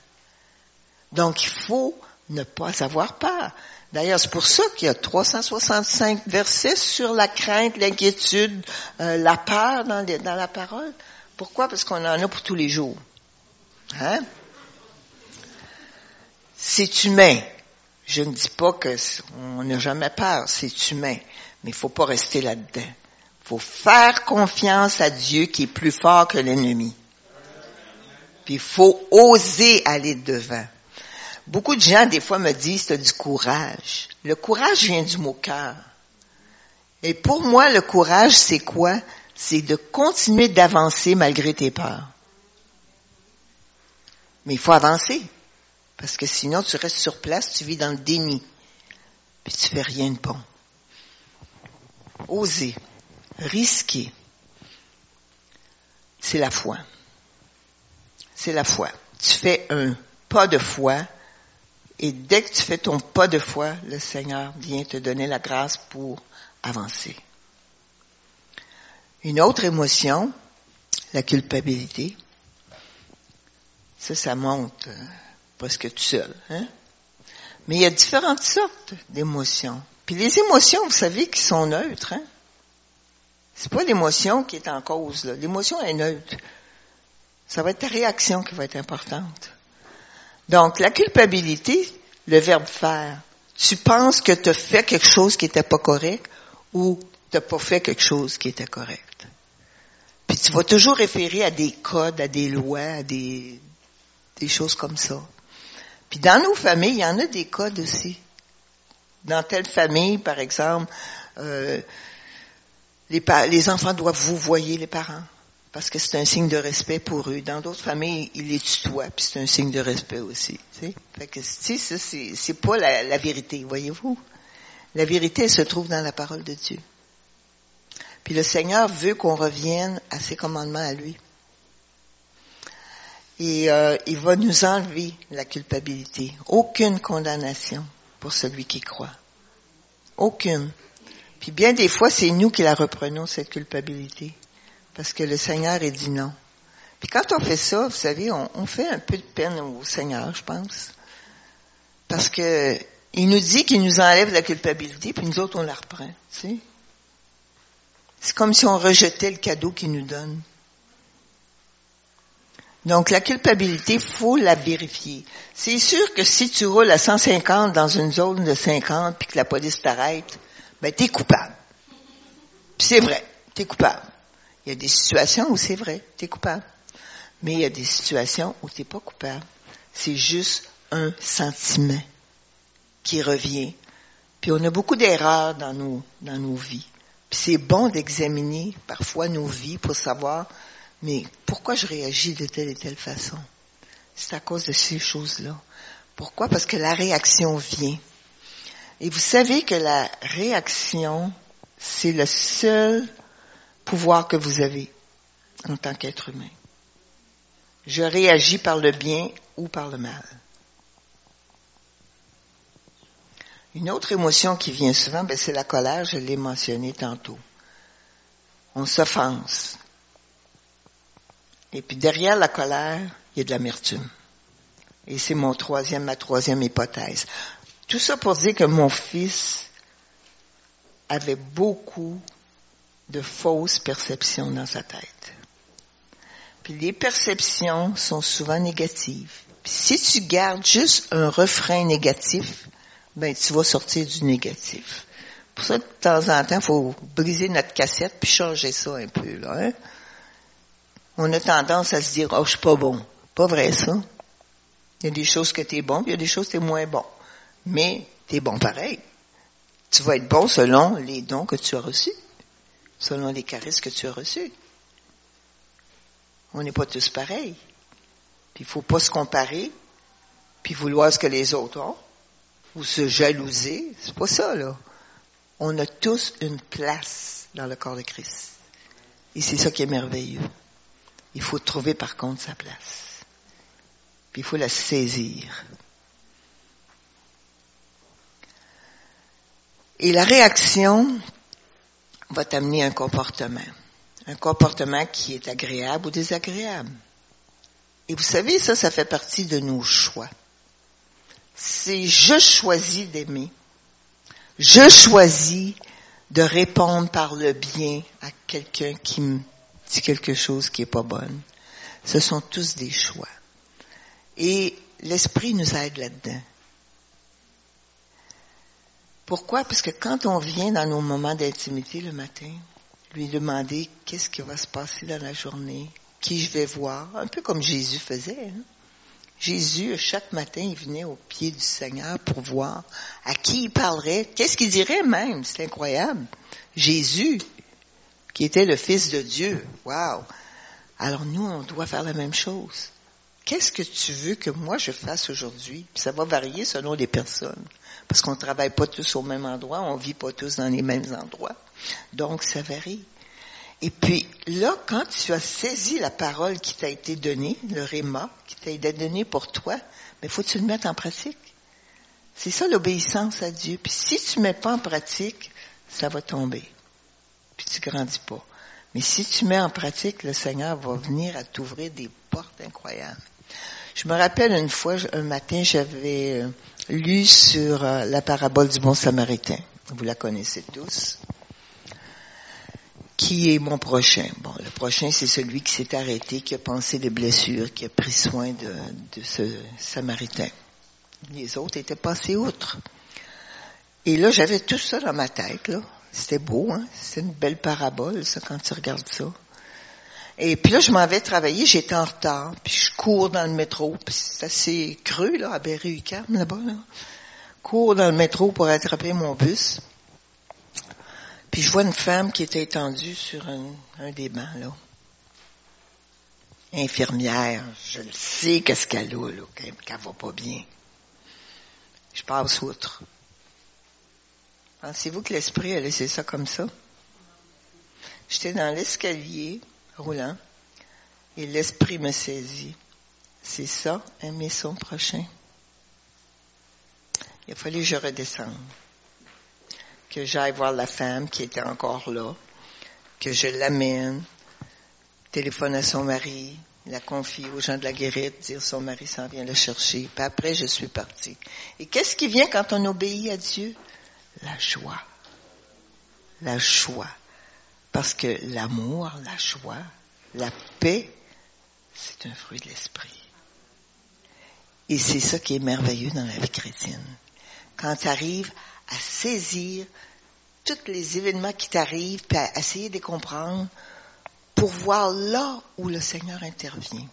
B: Donc, il faut ne pas avoir peur. D'ailleurs, c'est pour ça qu'il y a 365 versets sur la crainte, l'inquiétude, euh, la peur dans, la parole. Pourquoi? Parce qu'on en a pour tous les jours. Hein? C'est humain. Je ne dis pas qu'on n'a jamais peur, c'est humain. Mais il faut pas rester là-dedans. Il faut faire confiance à Dieu qui est plus fort que l'ennemi. Puis il faut oser aller devant. Beaucoup de gens, des fois, me disent, tu as du courage. Le courage vient du mot cœur. Et pour moi, le courage, c'est quoi? C'est de continuer d'avancer malgré tes peurs. Mais il faut avancer. Parce que sinon, tu restes sur place, tu vis dans le déni. Puis tu fais rien de bon oser, risquer, c'est la foi. C'est la foi. Tu fais un pas de foi et dès que tu fais ton pas de foi, le Seigneur vient te donner la grâce pour avancer. Une autre émotion, la culpabilité, ça, ça monte euh, presque tout seul. Hein? Mais il y a différentes sortes d'émotions. Puis les émotions, vous savez, qui sont neutres, hein? C'est pas l'émotion qui est en cause. L'émotion est neutre. Ça va être ta réaction qui va être importante. Donc, la culpabilité, le verbe faire. Tu penses que tu as fait quelque chose qui n'était pas correct ou tu n'as pas fait quelque chose qui était correct. Puis tu vas toujours référer à des codes, à des lois, à des, choses comme ça. Puis dans nos familles, il y en a des codes aussi. Dans telle famille, par exemple, euh, les, les, enfants doivent vous voyer les parents. Parce que c'est un signe de respect pour eux. Dans d'autres familles, ils les tutoient, puis c'est un signe de respect aussi. Tu sais? Fait que, c'est, pas la, vérité, voyez-vous. La vérité, se trouve dans la parole de Dieu. Puis le Seigneur veut qu'on revienne à ses commandements à lui. Et euh, il va nous enlever la culpabilité. Aucune condamnation pour celui qui croit. Aucune. Puis bien des fois, c'est nous qui la reprenons, cette culpabilité. Parce que le Seigneur est dit non. Puis quand on fait ça, vous savez, on, on fait un peu de peine au Seigneur, je pense. Parce que il nous dit qu'il nous enlève la culpabilité, puis nous autres, on la reprend. Tu sais? C'est comme si on rejetait le cadeau qu'il nous donne. Donc la culpabilité, faut la vérifier. C'est sûr que si tu roules à 150 dans une zone de 50 puis que la police t'arrête, ben t'es coupable. Puis c'est vrai, t'es coupable. Il y a des situations où c'est vrai, t'es coupable. Mais il y a des situations où t'es pas coupable. C'est juste un sentiment qui revient. Puis on a beaucoup d'erreurs dans nos, dans nos vies. Puis c'est bon d'examiner parfois nos vies pour savoir, mais pourquoi je réagis de telle et telle façon? C'est à cause de ces choses-là. Pourquoi? Parce que la réaction vient. Et vous savez que la réaction, c'est le seul pouvoir que vous avez en tant qu'être humain. Je réagis par le bien ou par le mal. Une autre émotion qui vient souvent, ben, c'est la colère, je l'ai mentionné tantôt. On s'offense. Et puis derrière la colère, il y a de l'amertume. Et c'est mon troisième, ma troisième hypothèse. Tout ça pour dire que mon fils avait beaucoup de fausses perceptions dans sa tête. Puis les perceptions sont souvent négatives. Si tu gardes juste un refrain négatif, ben tu vas sortir du négatif. Pour ça, de temps en temps, faut briser notre cassette puis changer ça un peu. Là, hein. On a tendance à se dire, oh, je suis pas bon. Pas vrai, ça. Il y a des choses que tu bon, puis il y a des choses que tu es moins bon. Mais tu es bon pareil. Tu vas être bon selon les dons que tu as reçus, selon les caresses que tu as reçus. On n'est pas tous pareils. Puis il faut pas se comparer, puis vouloir ce que les autres ont ou se jalouser. C'est pas ça, là. On a tous une place dans le corps de Christ. Et c'est ça qui est merveilleux. Il faut trouver par contre sa place. Puis il faut la saisir. Et la réaction va t'amener un comportement. Un comportement qui est agréable ou désagréable. Et vous savez, ça, ça fait partie de nos choix c'est je choisis d'aimer. Je choisis de répondre par le bien à quelqu'un qui me dit quelque chose qui est pas bon. Ce sont tous des choix. Et l'esprit nous aide là-dedans. Pourquoi? Parce que quand on vient dans nos moments d'intimité le matin, lui demander qu'est-ce qui va se passer dans la journée, qui je vais voir, un peu comme Jésus faisait. Hein? Jésus, chaque matin, il venait au pied du Seigneur pour voir à qui il parlerait, qu'est-ce qu'il dirait même. C'est incroyable. Jésus, qui était le Fils de Dieu. Wow. Alors nous, on doit faire la même chose. Qu'est-ce que tu veux que moi je fasse aujourd'hui? ça va varier selon les personnes. Parce qu'on ne travaille pas tous au même endroit, on vit pas tous dans les mêmes endroits. Donc, ça varie. Et puis là, quand tu as saisi la parole qui t'a été donnée, le réma qui t'a été donné pour toi, mais faut que tu le mettes en pratique. C'est ça l'obéissance à Dieu. Puis si tu ne mets pas en pratique, ça va tomber. Puis tu grandis pas. Mais si tu mets en pratique, le Seigneur va venir à t'ouvrir des portes incroyables. Je me rappelle une fois, un matin, j'avais euh, lu sur euh, la parabole du bon samaritain. Vous la connaissez tous qui est mon prochain? Bon, le prochain, c'est celui qui s'est arrêté, qui a pensé des blessures, qui a pris soin de, ce Samaritain. Les autres étaient passés outre. Et là, j'avais tout ça dans ma tête, là. C'était beau, hein? C'est une belle parabole, ça, quand tu regardes ça. Et puis là, je m'en vais travailler, j'étais en retard, puis je cours dans le métro, puis c'est assez creux, là, à Berry-UQAM, là-bas, là. Cours dans le métro pour attraper mon bus. Puis je vois une femme qui était étendue sur un, des bancs, là. infirmière, je le sais qu'est-ce qu'elle a, là, qu'elle va pas bien. Je passe outre. Pensez-vous que l'esprit a laissé ça comme ça? J'étais dans l'escalier et l'esprit me saisit. C'est ça, aimer son prochain. Il a fallu que je redescende, que j'aille voir la femme qui était encore là, que je l'amène, téléphone à son mari, la confie aux gens de la guérite, dire son mari s'en vient le chercher. Puis après, je suis partie. Et qu'est-ce qui vient quand on obéit à Dieu? La joie. La joie. Parce que l'amour, la joie, la paix, c'est un fruit de l'esprit. Et c'est ça qui est merveilleux dans la vie chrétienne. Quand tu arrives à saisir tous les événements qui t'arrivent, à essayer de les comprendre pour voir là où le Seigneur intervient.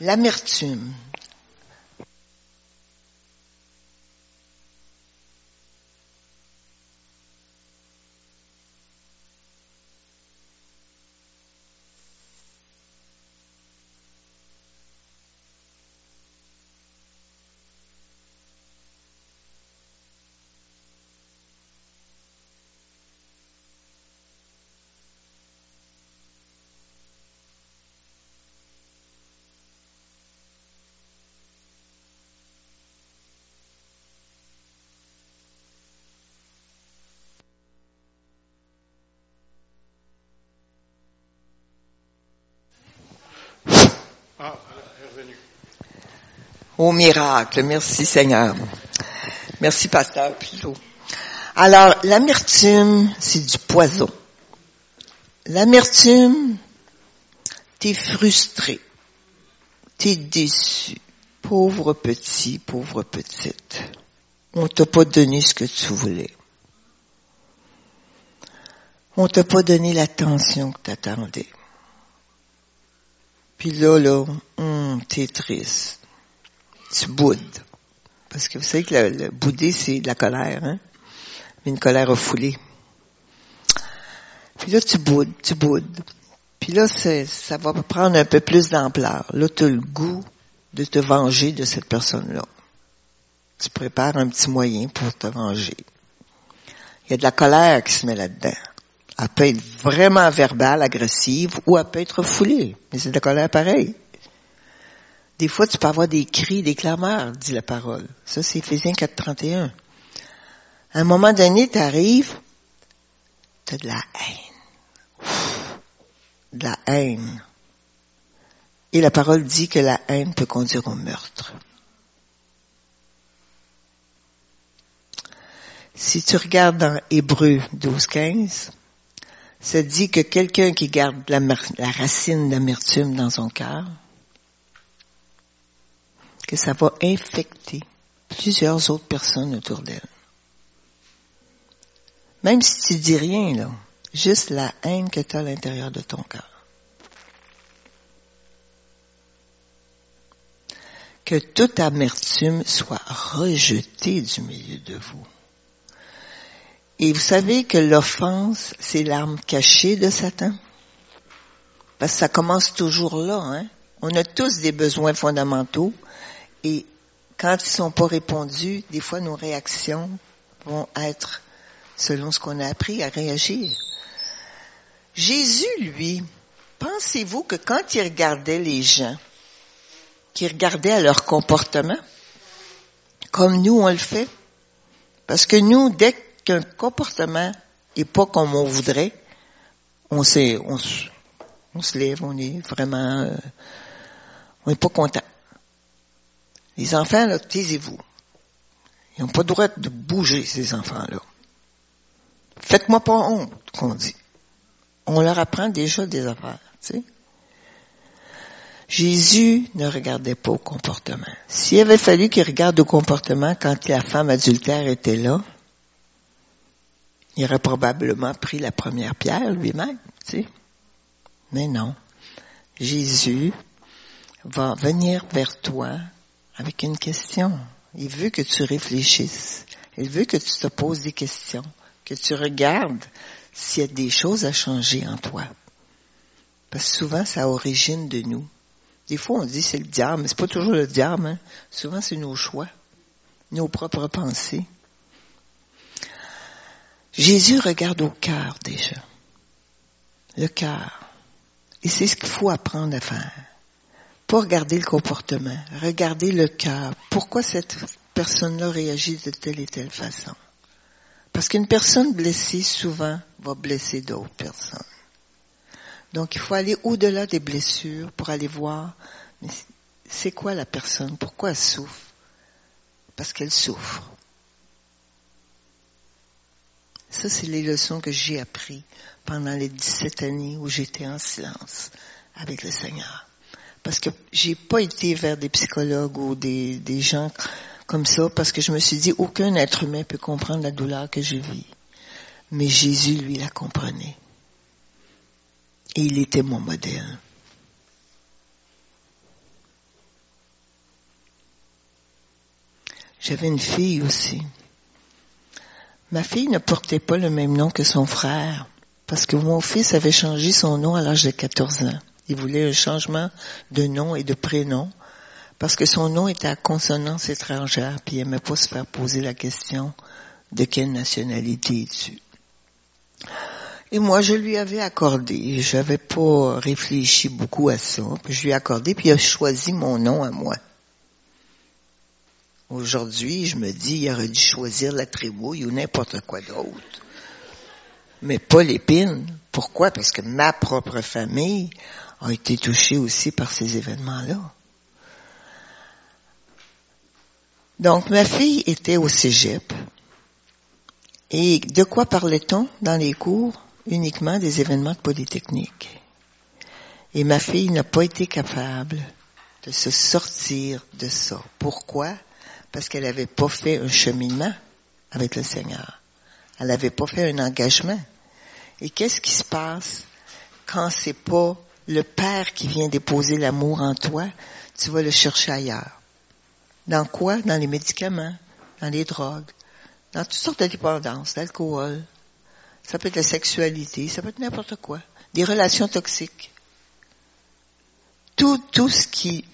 B: L'amertume, Au miracle. Merci Seigneur. Merci Pasteur Pilot. Alors, l'amertume, c'est du poison. L'amertume, t'es frustré. T'es déçu. Pauvre petit, pauvre petite. On t'a pas donné ce que tu voulais. On t'a pas donné l'attention que t'attendais. Puis là, là, hum, t'es triste tu boudes. Parce que vous savez que le, bouder, c'est de la colère, hein? Mais une colère refoulée. Puis là, tu boudes, tu boudes. Puis là, ça va prendre un peu plus d'ampleur. Là, tu as le goût de te venger de cette personne-là. Tu prépares un petit moyen pour te venger. Il y a de la colère qui se met là-dedans. Elle peut être vraiment verbale, agressive, ou elle peut être foulée. Mais c'est de la colère pareil. Des fois, tu peux avoir des cris, des clameurs, dit la parole. Ça, c'est Ephésiens 4.31. À un moment donné, tu arrives, tu as de la haine. de la haine. Et la parole dit que la haine peut conduire au meurtre. Si tu regardes dans Hébreu 12.15, ça dit que quelqu'un qui garde la, la racine d'amertume dans son cœur, que ça va infecter plusieurs autres personnes autour d'elle. Même si tu dis rien, là, juste la haine que tu as à l'intérieur de ton cœur. Que toute amertume soit rejetée du milieu de vous. Et vous savez que l'offense, c'est l'arme cachée de Satan? Parce que ça commence toujours là, hein? On a tous des besoins fondamentaux, et quand ils sont pas répondus, des fois nos réactions vont être selon ce qu'on a appris à réagir. Jésus, lui, pensez-vous que quand il regardait les gens, qu'il regardait à leur comportement, comme nous on le fait, parce que nous, dès qu'un comportement est pas comme on voudrait, on on, on se lève, on est vraiment, euh, on n'est pas content. Les enfants, là, taisez-vous. Ils n'ont pas le droit de bouger, ces enfants-là. Faites-moi pas honte, qu'on dit. On leur apprend déjà des affaires, tu sais. Jésus ne regardait pas au comportement. S'il avait fallu qu'il regarde au comportement quand la femme adultère était là, il aurait probablement pris la première pierre lui-même, tu sais. Mais non. Jésus va venir vers toi avec une question. Il veut que tu réfléchisses. Il veut que tu te poses des questions, que tu regardes s'il y a des choses à changer en toi. Parce que souvent, ça origine de nous. Des fois, on dit c'est le diable, mais c'est pas toujours le diable. Hein. Souvent, c'est nos choix, nos propres pensées. Jésus regarde au cœur déjà. Le cœur. Et c'est ce qu'il faut apprendre à faire. Pas regarder le comportement, regarder le cœur. Pourquoi cette personne-là réagit de telle et telle façon? Parce qu'une personne blessée, souvent, va blesser d'autres personnes. Donc, il faut aller au-delà des blessures pour aller voir, c'est quoi la personne? Pourquoi elle souffre? Parce qu'elle souffre. Ça, c'est les leçons que j'ai apprises pendant les 17 années où j'étais en silence avec le Seigneur. Parce que j'ai pas été vers des psychologues ou des, gens comme ça parce que je me suis dit aucun être humain peut comprendre la douleur que je vis. Mais Jésus, lui, la comprenait. Et il était mon modèle. J'avais une fille aussi. Ma fille ne portait pas le même nom que son frère, parce que mon fils avait changé son nom à l'âge de 14 ans. Il voulait un changement de nom et de prénom, parce que son nom était à consonance étrangère, puis il n'aimait pas se faire poser la question de quelle nationalité es-tu. Et moi, je lui avais accordé. J'avais pas réfléchi beaucoup à ça. Puis je lui ai accordé, puis il a choisi mon nom à moi. Aujourd'hui, je me dis, il aurait dû choisir la tribouille ou n'importe quoi d'autre. Mais pas l'épine. Pourquoi? Parce que ma propre famille a été touchée aussi par ces événements-là. Donc, ma fille était au cégep. Et de quoi parlait-on dans les cours? Uniquement des événements de Polytechnique. Et ma fille n'a pas été capable de se sortir de ça. Pourquoi? Parce qu'elle n'avait pas fait un cheminement avec le Seigneur. Elle n'avait pas fait un engagement. Et qu'est-ce qui se passe quand c'est pas le Père qui vient déposer l'amour en toi? Tu vas le chercher ailleurs. Dans quoi? Dans les médicaments, dans les drogues, dans toutes sortes de dépendances, l'alcool. Ça peut être la sexualité, ça peut être n'importe quoi. Des relations toxiques. Tout, tout ce qui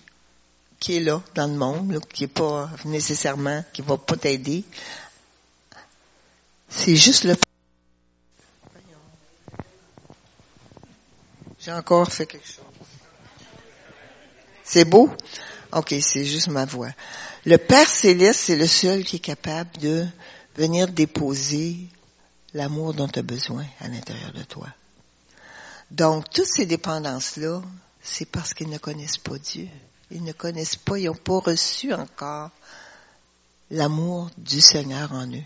B: qui est là dans le monde, qui est pas nécessairement, qui va pas t'aider. C'est juste le. J'ai encore fait quelque chose. C'est beau? Ok, c'est juste ma voix. Le Père Céleste, c'est le seul qui est capable de venir déposer l'amour dont tu as besoin à l'intérieur de toi. Donc, toutes ces dépendances-là, c'est parce qu'ils ne connaissent pas Dieu. Ils ne connaissent pas, ils n'ont pas reçu encore l'amour du Seigneur en eux.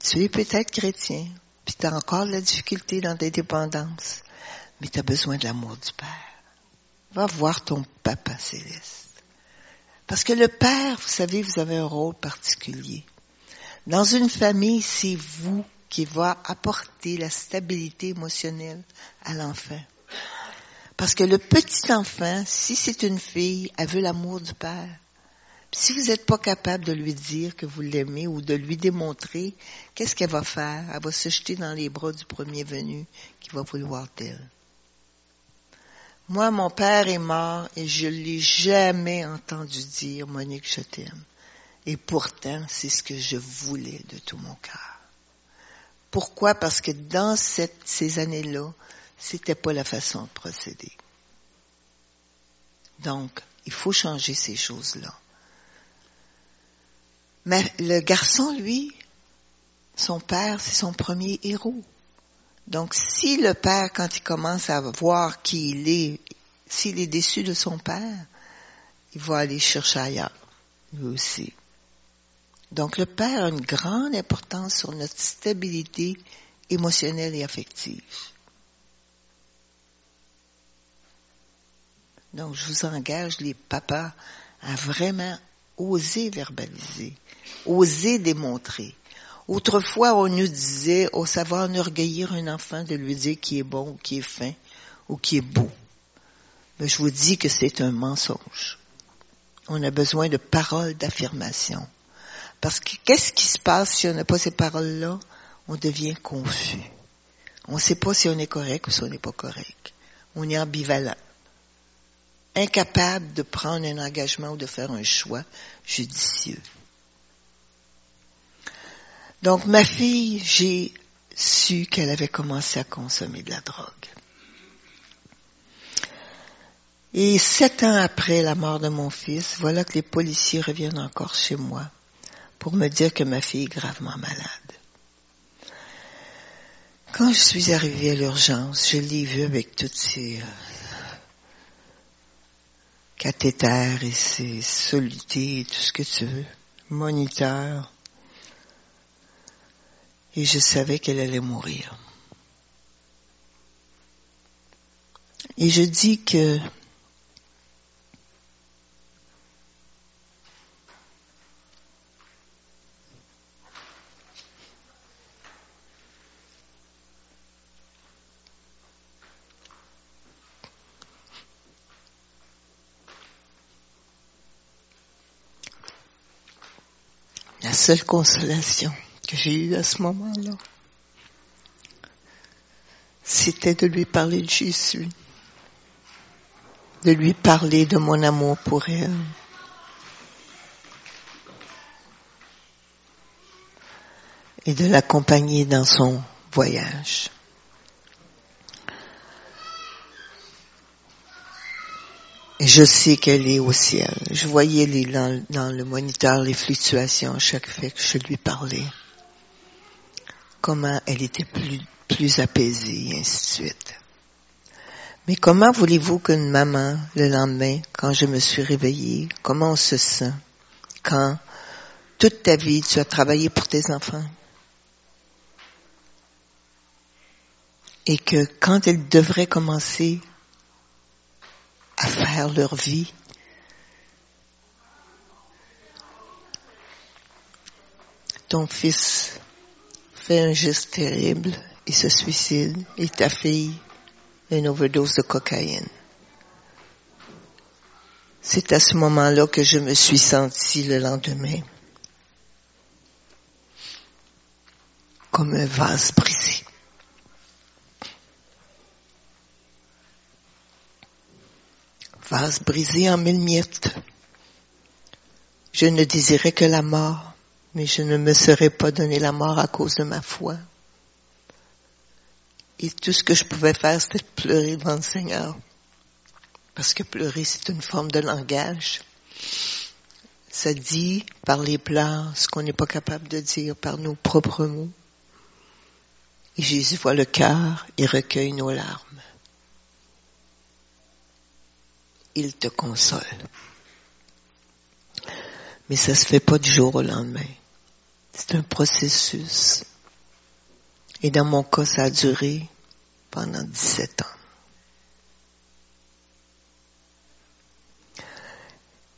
B: Tu es peut-être chrétien, puis tu as encore de la difficulté dans tes dépendances, mais tu as besoin de l'amour du Père. Va voir ton Papa céleste. Parce que le Père, vous savez, vous avez un rôle particulier. Dans une famille, c'est vous qui va apporter la stabilité émotionnelle à l'enfant. Parce que le petit enfant, si c'est une fille, elle veut l'amour du père. si vous n'êtes pas capable de lui dire que vous l'aimez ou de lui démontrer, qu'est-ce qu'elle va faire? Elle va se jeter dans les bras du premier venu qui va vouloir d'elle. Moi, mon père est mort et je l'ai jamais entendu dire, Monique, je t'aime. Et pourtant, c'est ce que je voulais de tout mon cœur. Pourquoi? Parce que dans ces années-là, c'était pas la façon de procéder. Donc, il faut changer ces choses-là. Mais le garçon, lui, son père, c'est son premier héros. Donc, si le père, quand il commence à voir qui il est, s'il est déçu de son père, il va aller chercher ailleurs, lui aussi. Donc, le père a une grande importance sur notre stabilité émotionnelle et affective. Donc, je vous engage, les papas, à vraiment oser verbaliser, oser démontrer. Autrefois, on nous disait, ça va enorgueillir un enfant de lui dire qui est bon ou qui est fin ou qui est beau. Mais je vous dis que c'est un mensonge. On a besoin de paroles d'affirmation. Parce que qu'est-ce qui se passe si on n'a pas ces paroles-là? On devient confus. On ne sait pas si on est correct ou si on n'est pas correct. On est ambivalent. Incapable de prendre un engagement ou de faire un choix judicieux. Donc ma fille, j'ai su qu'elle avait commencé à consommer de la drogue. Et sept ans après la mort de mon fils, voilà que les policiers reviennent encore chez moi pour me dire que ma fille est gravement malade. Quand je suis arrivée à l'urgence, je l'ai vue avec toutes ces cathéters et ses solutés et tout ce que tu veux, moniteurs. Et je savais qu'elle allait mourir. Et je dis que seule consolation que j'ai eue à ce moment-là, c'était de lui parler de Jésus, de lui parler de mon amour pour elle. et de l'accompagner dans son voyage. Je sais qu'elle est au ciel. Je voyais dans, le moniteur les fluctuations chaque fois que je lui parlais. Comment elle était plus, plus apaisée, et ainsi de suite. Mais comment voulez-vous qu'une maman, le lendemain, quand je me suis réveillée, comment on se sent quand toute ta vie tu as travaillé pour tes enfants? Et que quand elle devrait commencer à faire leur vie. Ton fils fait un geste terrible et se suicide et ta fille une overdose de cocaïne. C'est à ce moment-là que je me suis sentie le lendemain comme un vase brisé. Vase brisé en mille miettes. Je ne désirais que la mort, mais je ne me serais pas donné la mort à cause de ma foi. Et tout ce que je pouvais faire, c'était pleurer devant le Seigneur. Parce que pleurer, c'est une forme de langage. Ça dit par les pleurs ce qu'on n'est pas capable de dire par nos propres mots. Et Jésus voit le cœur et recueille nos larmes il te console. Mais ça se fait pas du jour au lendemain. C'est un processus. Et dans mon cas, ça a duré pendant 17 ans.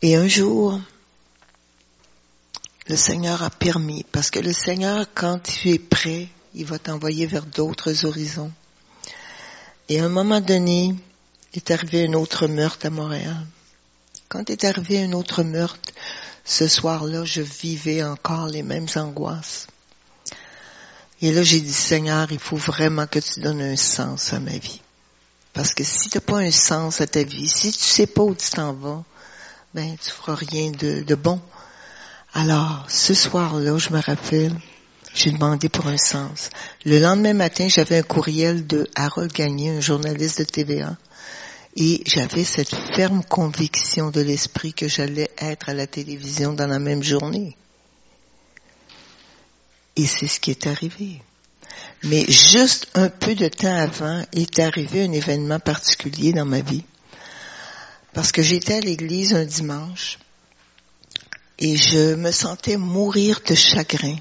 B: Et un jour, le Seigneur a permis, parce que le Seigneur, quand tu es prêt, il va t'envoyer vers d'autres horizons. Et à un moment donné, est arrivé un autre meurtre à Montréal. Quand est arrivé un autre meurtre, ce soir-là, je vivais encore les mêmes angoisses. Et là, j'ai dit, Seigneur, il faut vraiment que tu donnes un sens à ma vie. Parce que si tu n'as pas un sens à ta vie, si tu sais pas où tu t'en vas, ben, tu feras rien de bon. Alors, ce soir-là, je me rappelle, j'ai demandé pour un sens. Le lendemain matin, j'avais un courriel de Harold Gagné, un journaliste de TVA, et j'avais cette ferme conviction de l'esprit que j'allais être à la télévision dans la même journée. Et c'est ce qui est arrivé. Mais juste un peu de temps avant est arrivé un événement particulier dans ma vie. Parce que j'étais à l'église un dimanche et je me sentais mourir de chagrin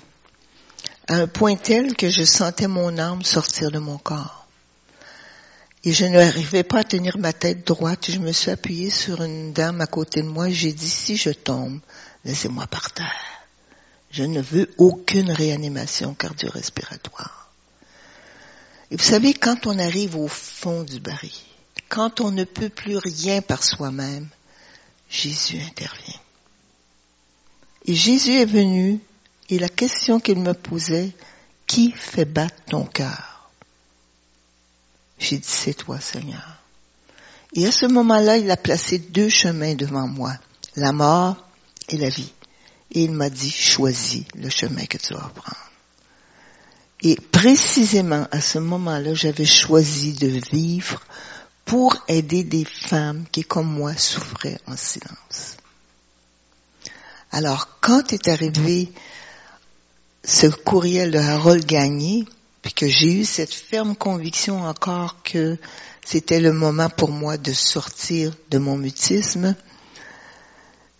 B: à un point tel que je sentais mon âme sortir de mon corps. Et je n'arrivais pas à tenir ma tête droite. Je me suis appuyée sur une dame à côté de moi. J'ai dit, si je tombe, laissez-moi par terre. Je ne veux aucune réanimation cardio-respiratoire. Et vous savez, quand on arrive au fond du baril, quand on ne peut plus rien par soi-même, Jésus intervient. Et Jésus est venu et la question qu'il me posait, qui fait battre ton cœur? J'ai dit, c'est toi, Seigneur. Et à ce moment-là, il a placé deux chemins devant moi, la mort et la vie. Et il m'a dit, choisis le chemin que tu vas prendre. Et précisément à ce moment-là, j'avais choisi de vivre pour aider des femmes qui, comme moi, souffraient en silence. Alors, quand est arrivé ce courriel de Harold Gagné, puis que j'ai eu cette ferme conviction encore que c'était le moment pour moi de sortir de mon mutisme,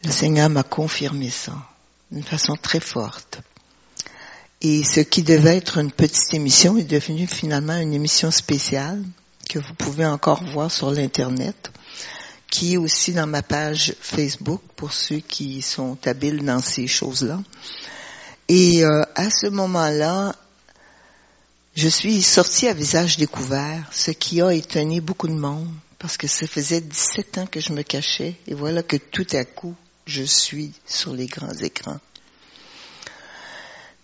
B: le Seigneur m'a confirmé ça d'une façon très forte. Et ce qui devait être une petite émission est devenu finalement une émission spéciale que vous pouvez encore voir sur l'Internet, qui est aussi dans ma page Facebook pour ceux qui sont habiles dans ces choses-là. Et euh, à ce moment-là, je suis sortie à visage découvert, ce qui a étonné beaucoup de monde, parce que ça faisait 17 ans que je me cachais, et voilà que tout à coup, je suis sur les grands écrans.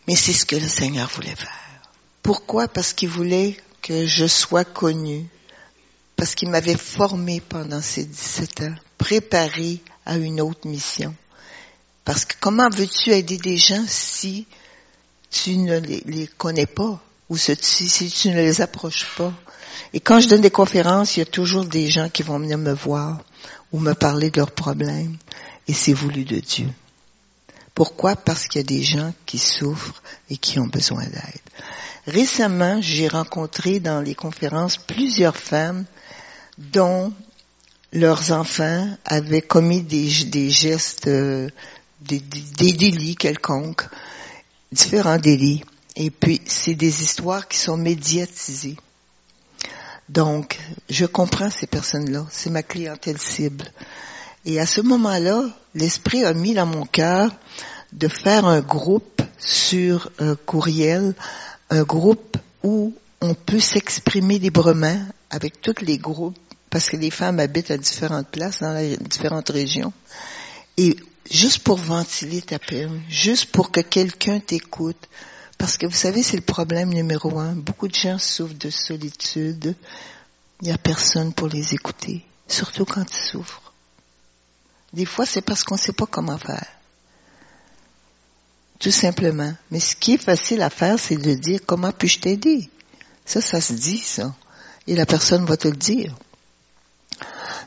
B: Mais c'est ce que le Seigneur voulait faire. Pourquoi? Parce qu'il voulait que je sois connue, parce qu'il m'avait formé pendant ces 17 ans, préparé à une autre mission. Parce que comment veux-tu aider des gens si tu ne les, connais pas ou si, tu ne les approches pas? Et quand je donne des conférences, il y a toujours des gens qui vont venir me voir ou me parler de leurs problèmes. Et c'est voulu de Dieu. Pourquoi? Parce qu'il y a des gens qui souffrent et qui ont besoin d'aide. Récemment, j'ai rencontré dans les conférences plusieurs femmes dont leurs enfants avaient commis des, gestes, euh, des, des, délits quelconques, différents délits. Et puis, c'est des histoires qui sont médiatisées. Donc, je comprends ces personnes-là. C'est ma clientèle cible. Et à ce moment-là, l'Esprit a mis dans mon cœur de faire un groupe sur un courriel, un groupe où on peut s'exprimer librement avec tous les groupes, parce que les femmes habitent à différentes places dans les différentes régions. Et juste pour ventiler ta peine, juste pour que quelqu'un t'écoute, parce que vous savez, c'est le problème numéro un. Beaucoup de gens souffrent de solitude. Il n'y a personne pour les écouter, surtout quand ils souffrent. Des fois, c'est parce qu'on ne sait pas comment faire. Tout simplement. Mais ce qui est facile à faire, c'est de dire comment puis-je t'aider? Ça, ça se dit, ça. Et la personne va te le dire.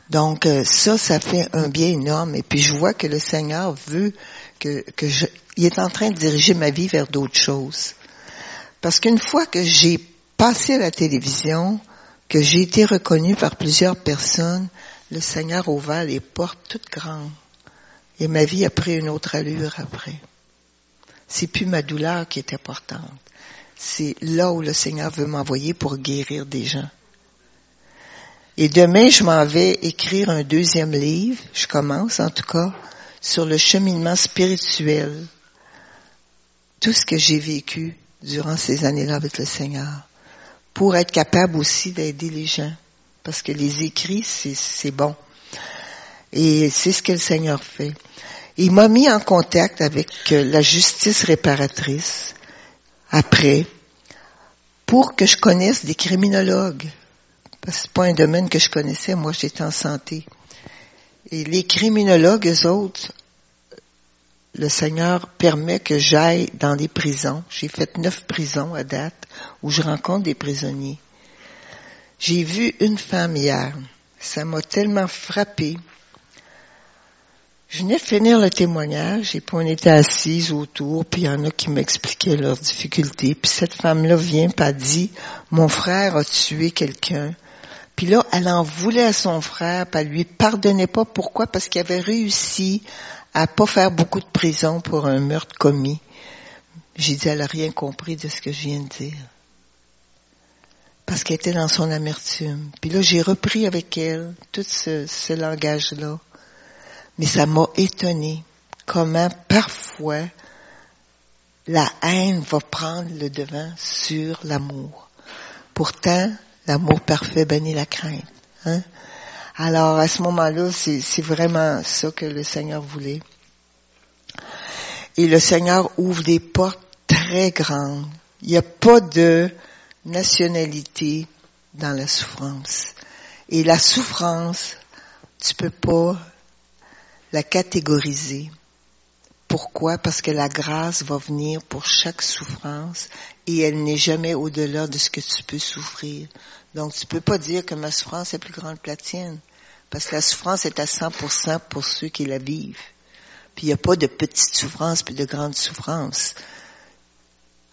B: Donc, euh, ça, ça fait un bien énorme. Et puis, je vois que le Seigneur veut que, que je, il est en train de diriger ma vie vers d'autres choses. Parce qu'une fois que j'ai passé la télévision, que j'ai été reconnu par plusieurs personnes, le Seigneur ouvert les portes toutes grandes. Et ma vie a pris une autre allure après. C'est plus ma douleur qui est importante. C'est là où le Seigneur veut m'envoyer pour guérir des gens. Et demain, je m'en vais écrire un deuxième livre, je commence en tout cas, sur le cheminement spirituel. Tout ce que j'ai vécu durant ces années-là avec le Seigneur. Pour être capable aussi d'aider les gens parce que les écrits, c'est bon. Et c'est ce que le Seigneur fait. Il m'a mis en contact avec euh, la justice réparatrice après pour que je connaisse des criminologues. C'est pas un domaine que je connaissais. Moi, j'étais en santé. Et les criminologues, eux autres, le Seigneur permet que j'aille dans des prisons. J'ai fait neuf prisons à date où je rencontre des prisonniers. J'ai vu une femme hier. Ça m'a tellement frappé. Je venais de finir le témoignage et puis on était assises autour, puis il y en a qui m'expliquaient leurs difficultés. Puis cette femme-là vient pas dit, mon frère a tué quelqu'un. Puis là, elle en voulait à son frère, puis elle lui pardonnait pas. Pourquoi? Parce qu'il avait réussi à pas faire beaucoup de prison pour un meurtre commis. J'ai dit, elle a rien compris de ce que je viens de dire parce qu'elle était dans son amertume. Puis là, j'ai repris avec elle tout ce, ce langage-là. Mais ça m'a étonné comment parfois la haine va prendre le devant sur l'amour. Pourtant, l'amour parfait bannit la crainte. Hein? Alors, à ce moment-là, c'est vraiment ça que le Seigneur voulait. Et le Seigneur ouvre des portes très grandes. Il n'y a pas de nationalité, dans la souffrance. Et la souffrance, tu peux pas la catégoriser. Pourquoi? Parce que la grâce va venir pour chaque souffrance et elle n'est jamais au-delà de ce que tu peux souffrir. Donc, tu peux pas dire que ma souffrance est plus grande que la tienne. Parce que la souffrance est à 100% pour ceux qui la vivent. Puis il n'y a pas de petites souffrances puis de grandes souffrances.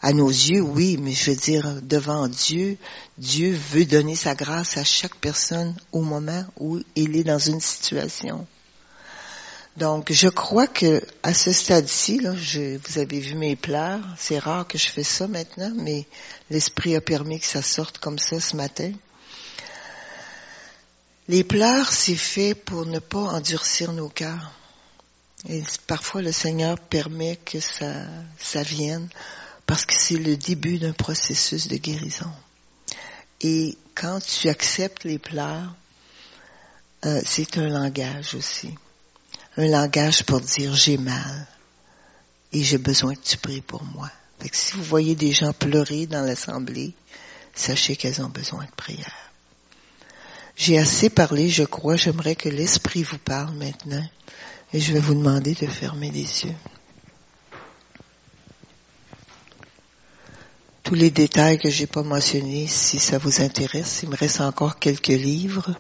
B: À nos yeux, oui, mais je veux dire, devant Dieu, Dieu veut donner sa grâce à chaque personne au moment où il est dans une situation. Donc, je crois que à ce stade-ci, je, vous avez vu mes pleurs. C'est rare que je fais ça maintenant, mais l'esprit a permis que ça sorte comme ça ce matin. Les pleurs, c'est fait pour ne pas endurcir nos cœurs. Et parfois, le Seigneur permet que ça, ça vienne parce que c'est le début d'un processus de guérison. Et quand tu acceptes les pleurs, euh, c'est un langage aussi un langage pour dire j'ai mal et j'ai besoin que tu pries pour moi. Fait si vous voyez des gens pleurer dans l'assemblée, sachez qu'elles ont besoin de prière. J'ai assez parlé, je crois. J'aimerais que l'Esprit vous parle maintenant. Et je vais vous demander de fermer les yeux. Tous les détails que j'ai pas mentionnés, si ça vous intéresse, il me reste encore quelques livres.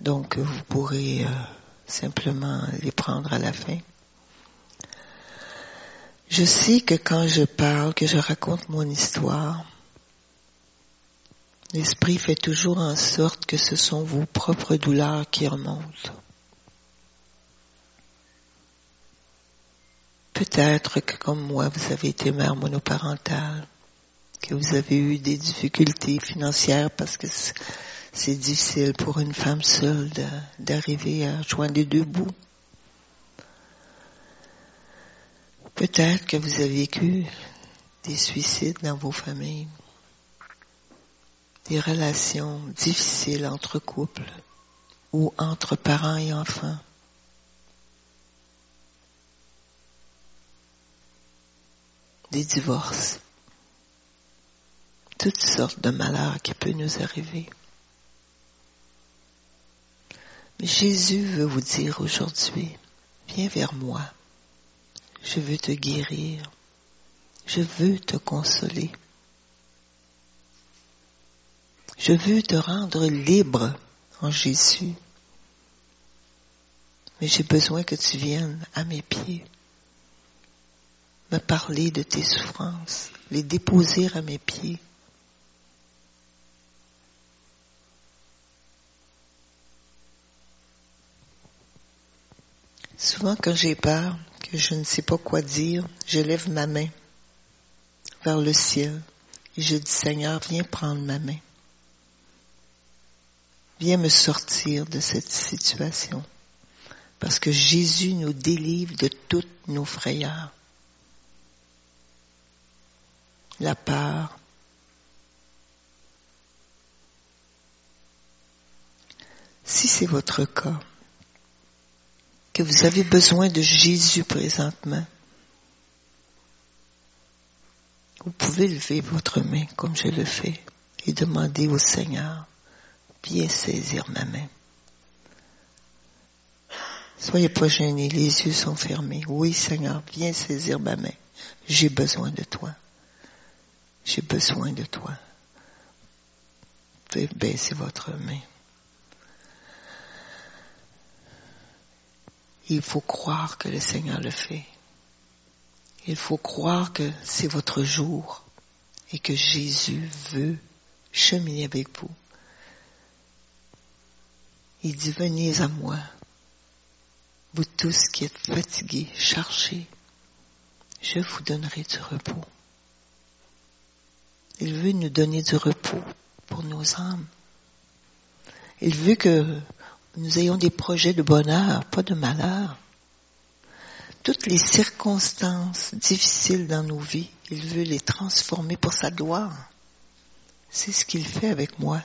B: Donc, vous pourrez euh, simplement les prendre à la fin. Je sais que quand je parle, que je raconte mon histoire, l'esprit fait toujours en sorte que ce sont vos propres douleurs qui remontent. Peut-être que comme moi, vous avez été mère monoparentale, que vous avez eu des difficultés financières parce que c'est difficile pour une femme seule d'arriver à joindre les deux bouts. Peut-être que vous avez vécu des suicides dans vos familles, des relations difficiles entre couples ou entre parents et enfants. Des divorces, toutes sortes de malheurs qui peuvent nous arriver. Jésus veut vous dire aujourd'hui, viens vers moi. Je veux te guérir. Je veux te consoler. Je veux te rendre libre en Jésus. Mais j'ai besoin que tu viennes à mes pieds, me parler de tes souffrances, les déposer à mes pieds Souvent quand j'ai peur, que je ne sais pas quoi dire, je lève ma main vers le ciel et je dis Seigneur, viens prendre ma main. Viens me sortir de cette situation. Parce que Jésus nous délivre de toutes nos frayeurs. La peur. Si c'est votre cas, que vous avez besoin de Jésus présentement, vous pouvez lever votre main comme je le fais et demander au Seigneur, viens saisir ma main. Soyez pas gênés, les yeux sont fermés. Oui, Seigneur, viens saisir ma main. J'ai besoin de toi. J'ai besoin de toi. Pouvez baisser votre main. Il faut croire que le Seigneur le fait. Il faut croire que c'est votre jour et que Jésus veut cheminer avec vous. Il dit, venez à moi, vous tous qui êtes fatigués, chargés, je vous donnerai du repos. Il veut nous donner du repos pour nos âmes. Il veut que nous ayons des projets de bonheur, pas de malheur. Toutes les circonstances difficiles dans nos vies, il veut les transformer pour sa gloire. C'est ce qu'il fait avec moi.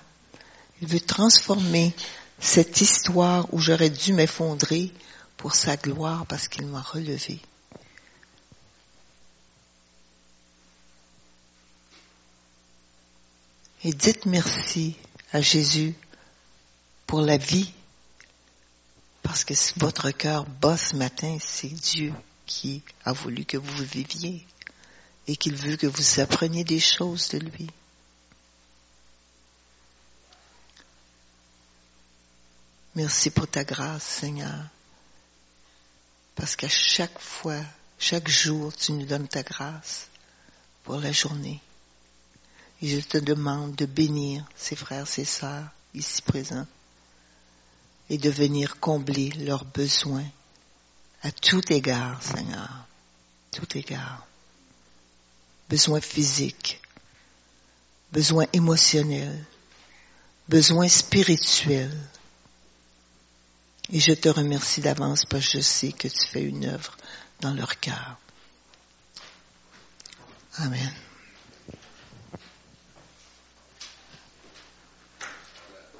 B: Il veut transformer cette histoire où j'aurais dû m'effondrer pour sa gloire parce qu'il m'a relevé. Et dites merci à Jésus pour la vie. Parce que si votre cœur bat ce matin, c'est Dieu qui a voulu que vous viviez et qu'il veut que vous appreniez des choses de lui. Merci pour ta grâce, Seigneur. Parce qu'à chaque fois, chaque jour, tu nous donnes ta grâce pour la journée. Et je te demande de bénir ces frères, ces sœurs ici présents et de venir combler leurs besoins à tout égard, Seigneur. Tout égard. Besoins physiques, besoins émotionnels, besoins spirituels. Et je te remercie d'avance parce que je sais que tu fais une œuvre dans leur cœur. Amen.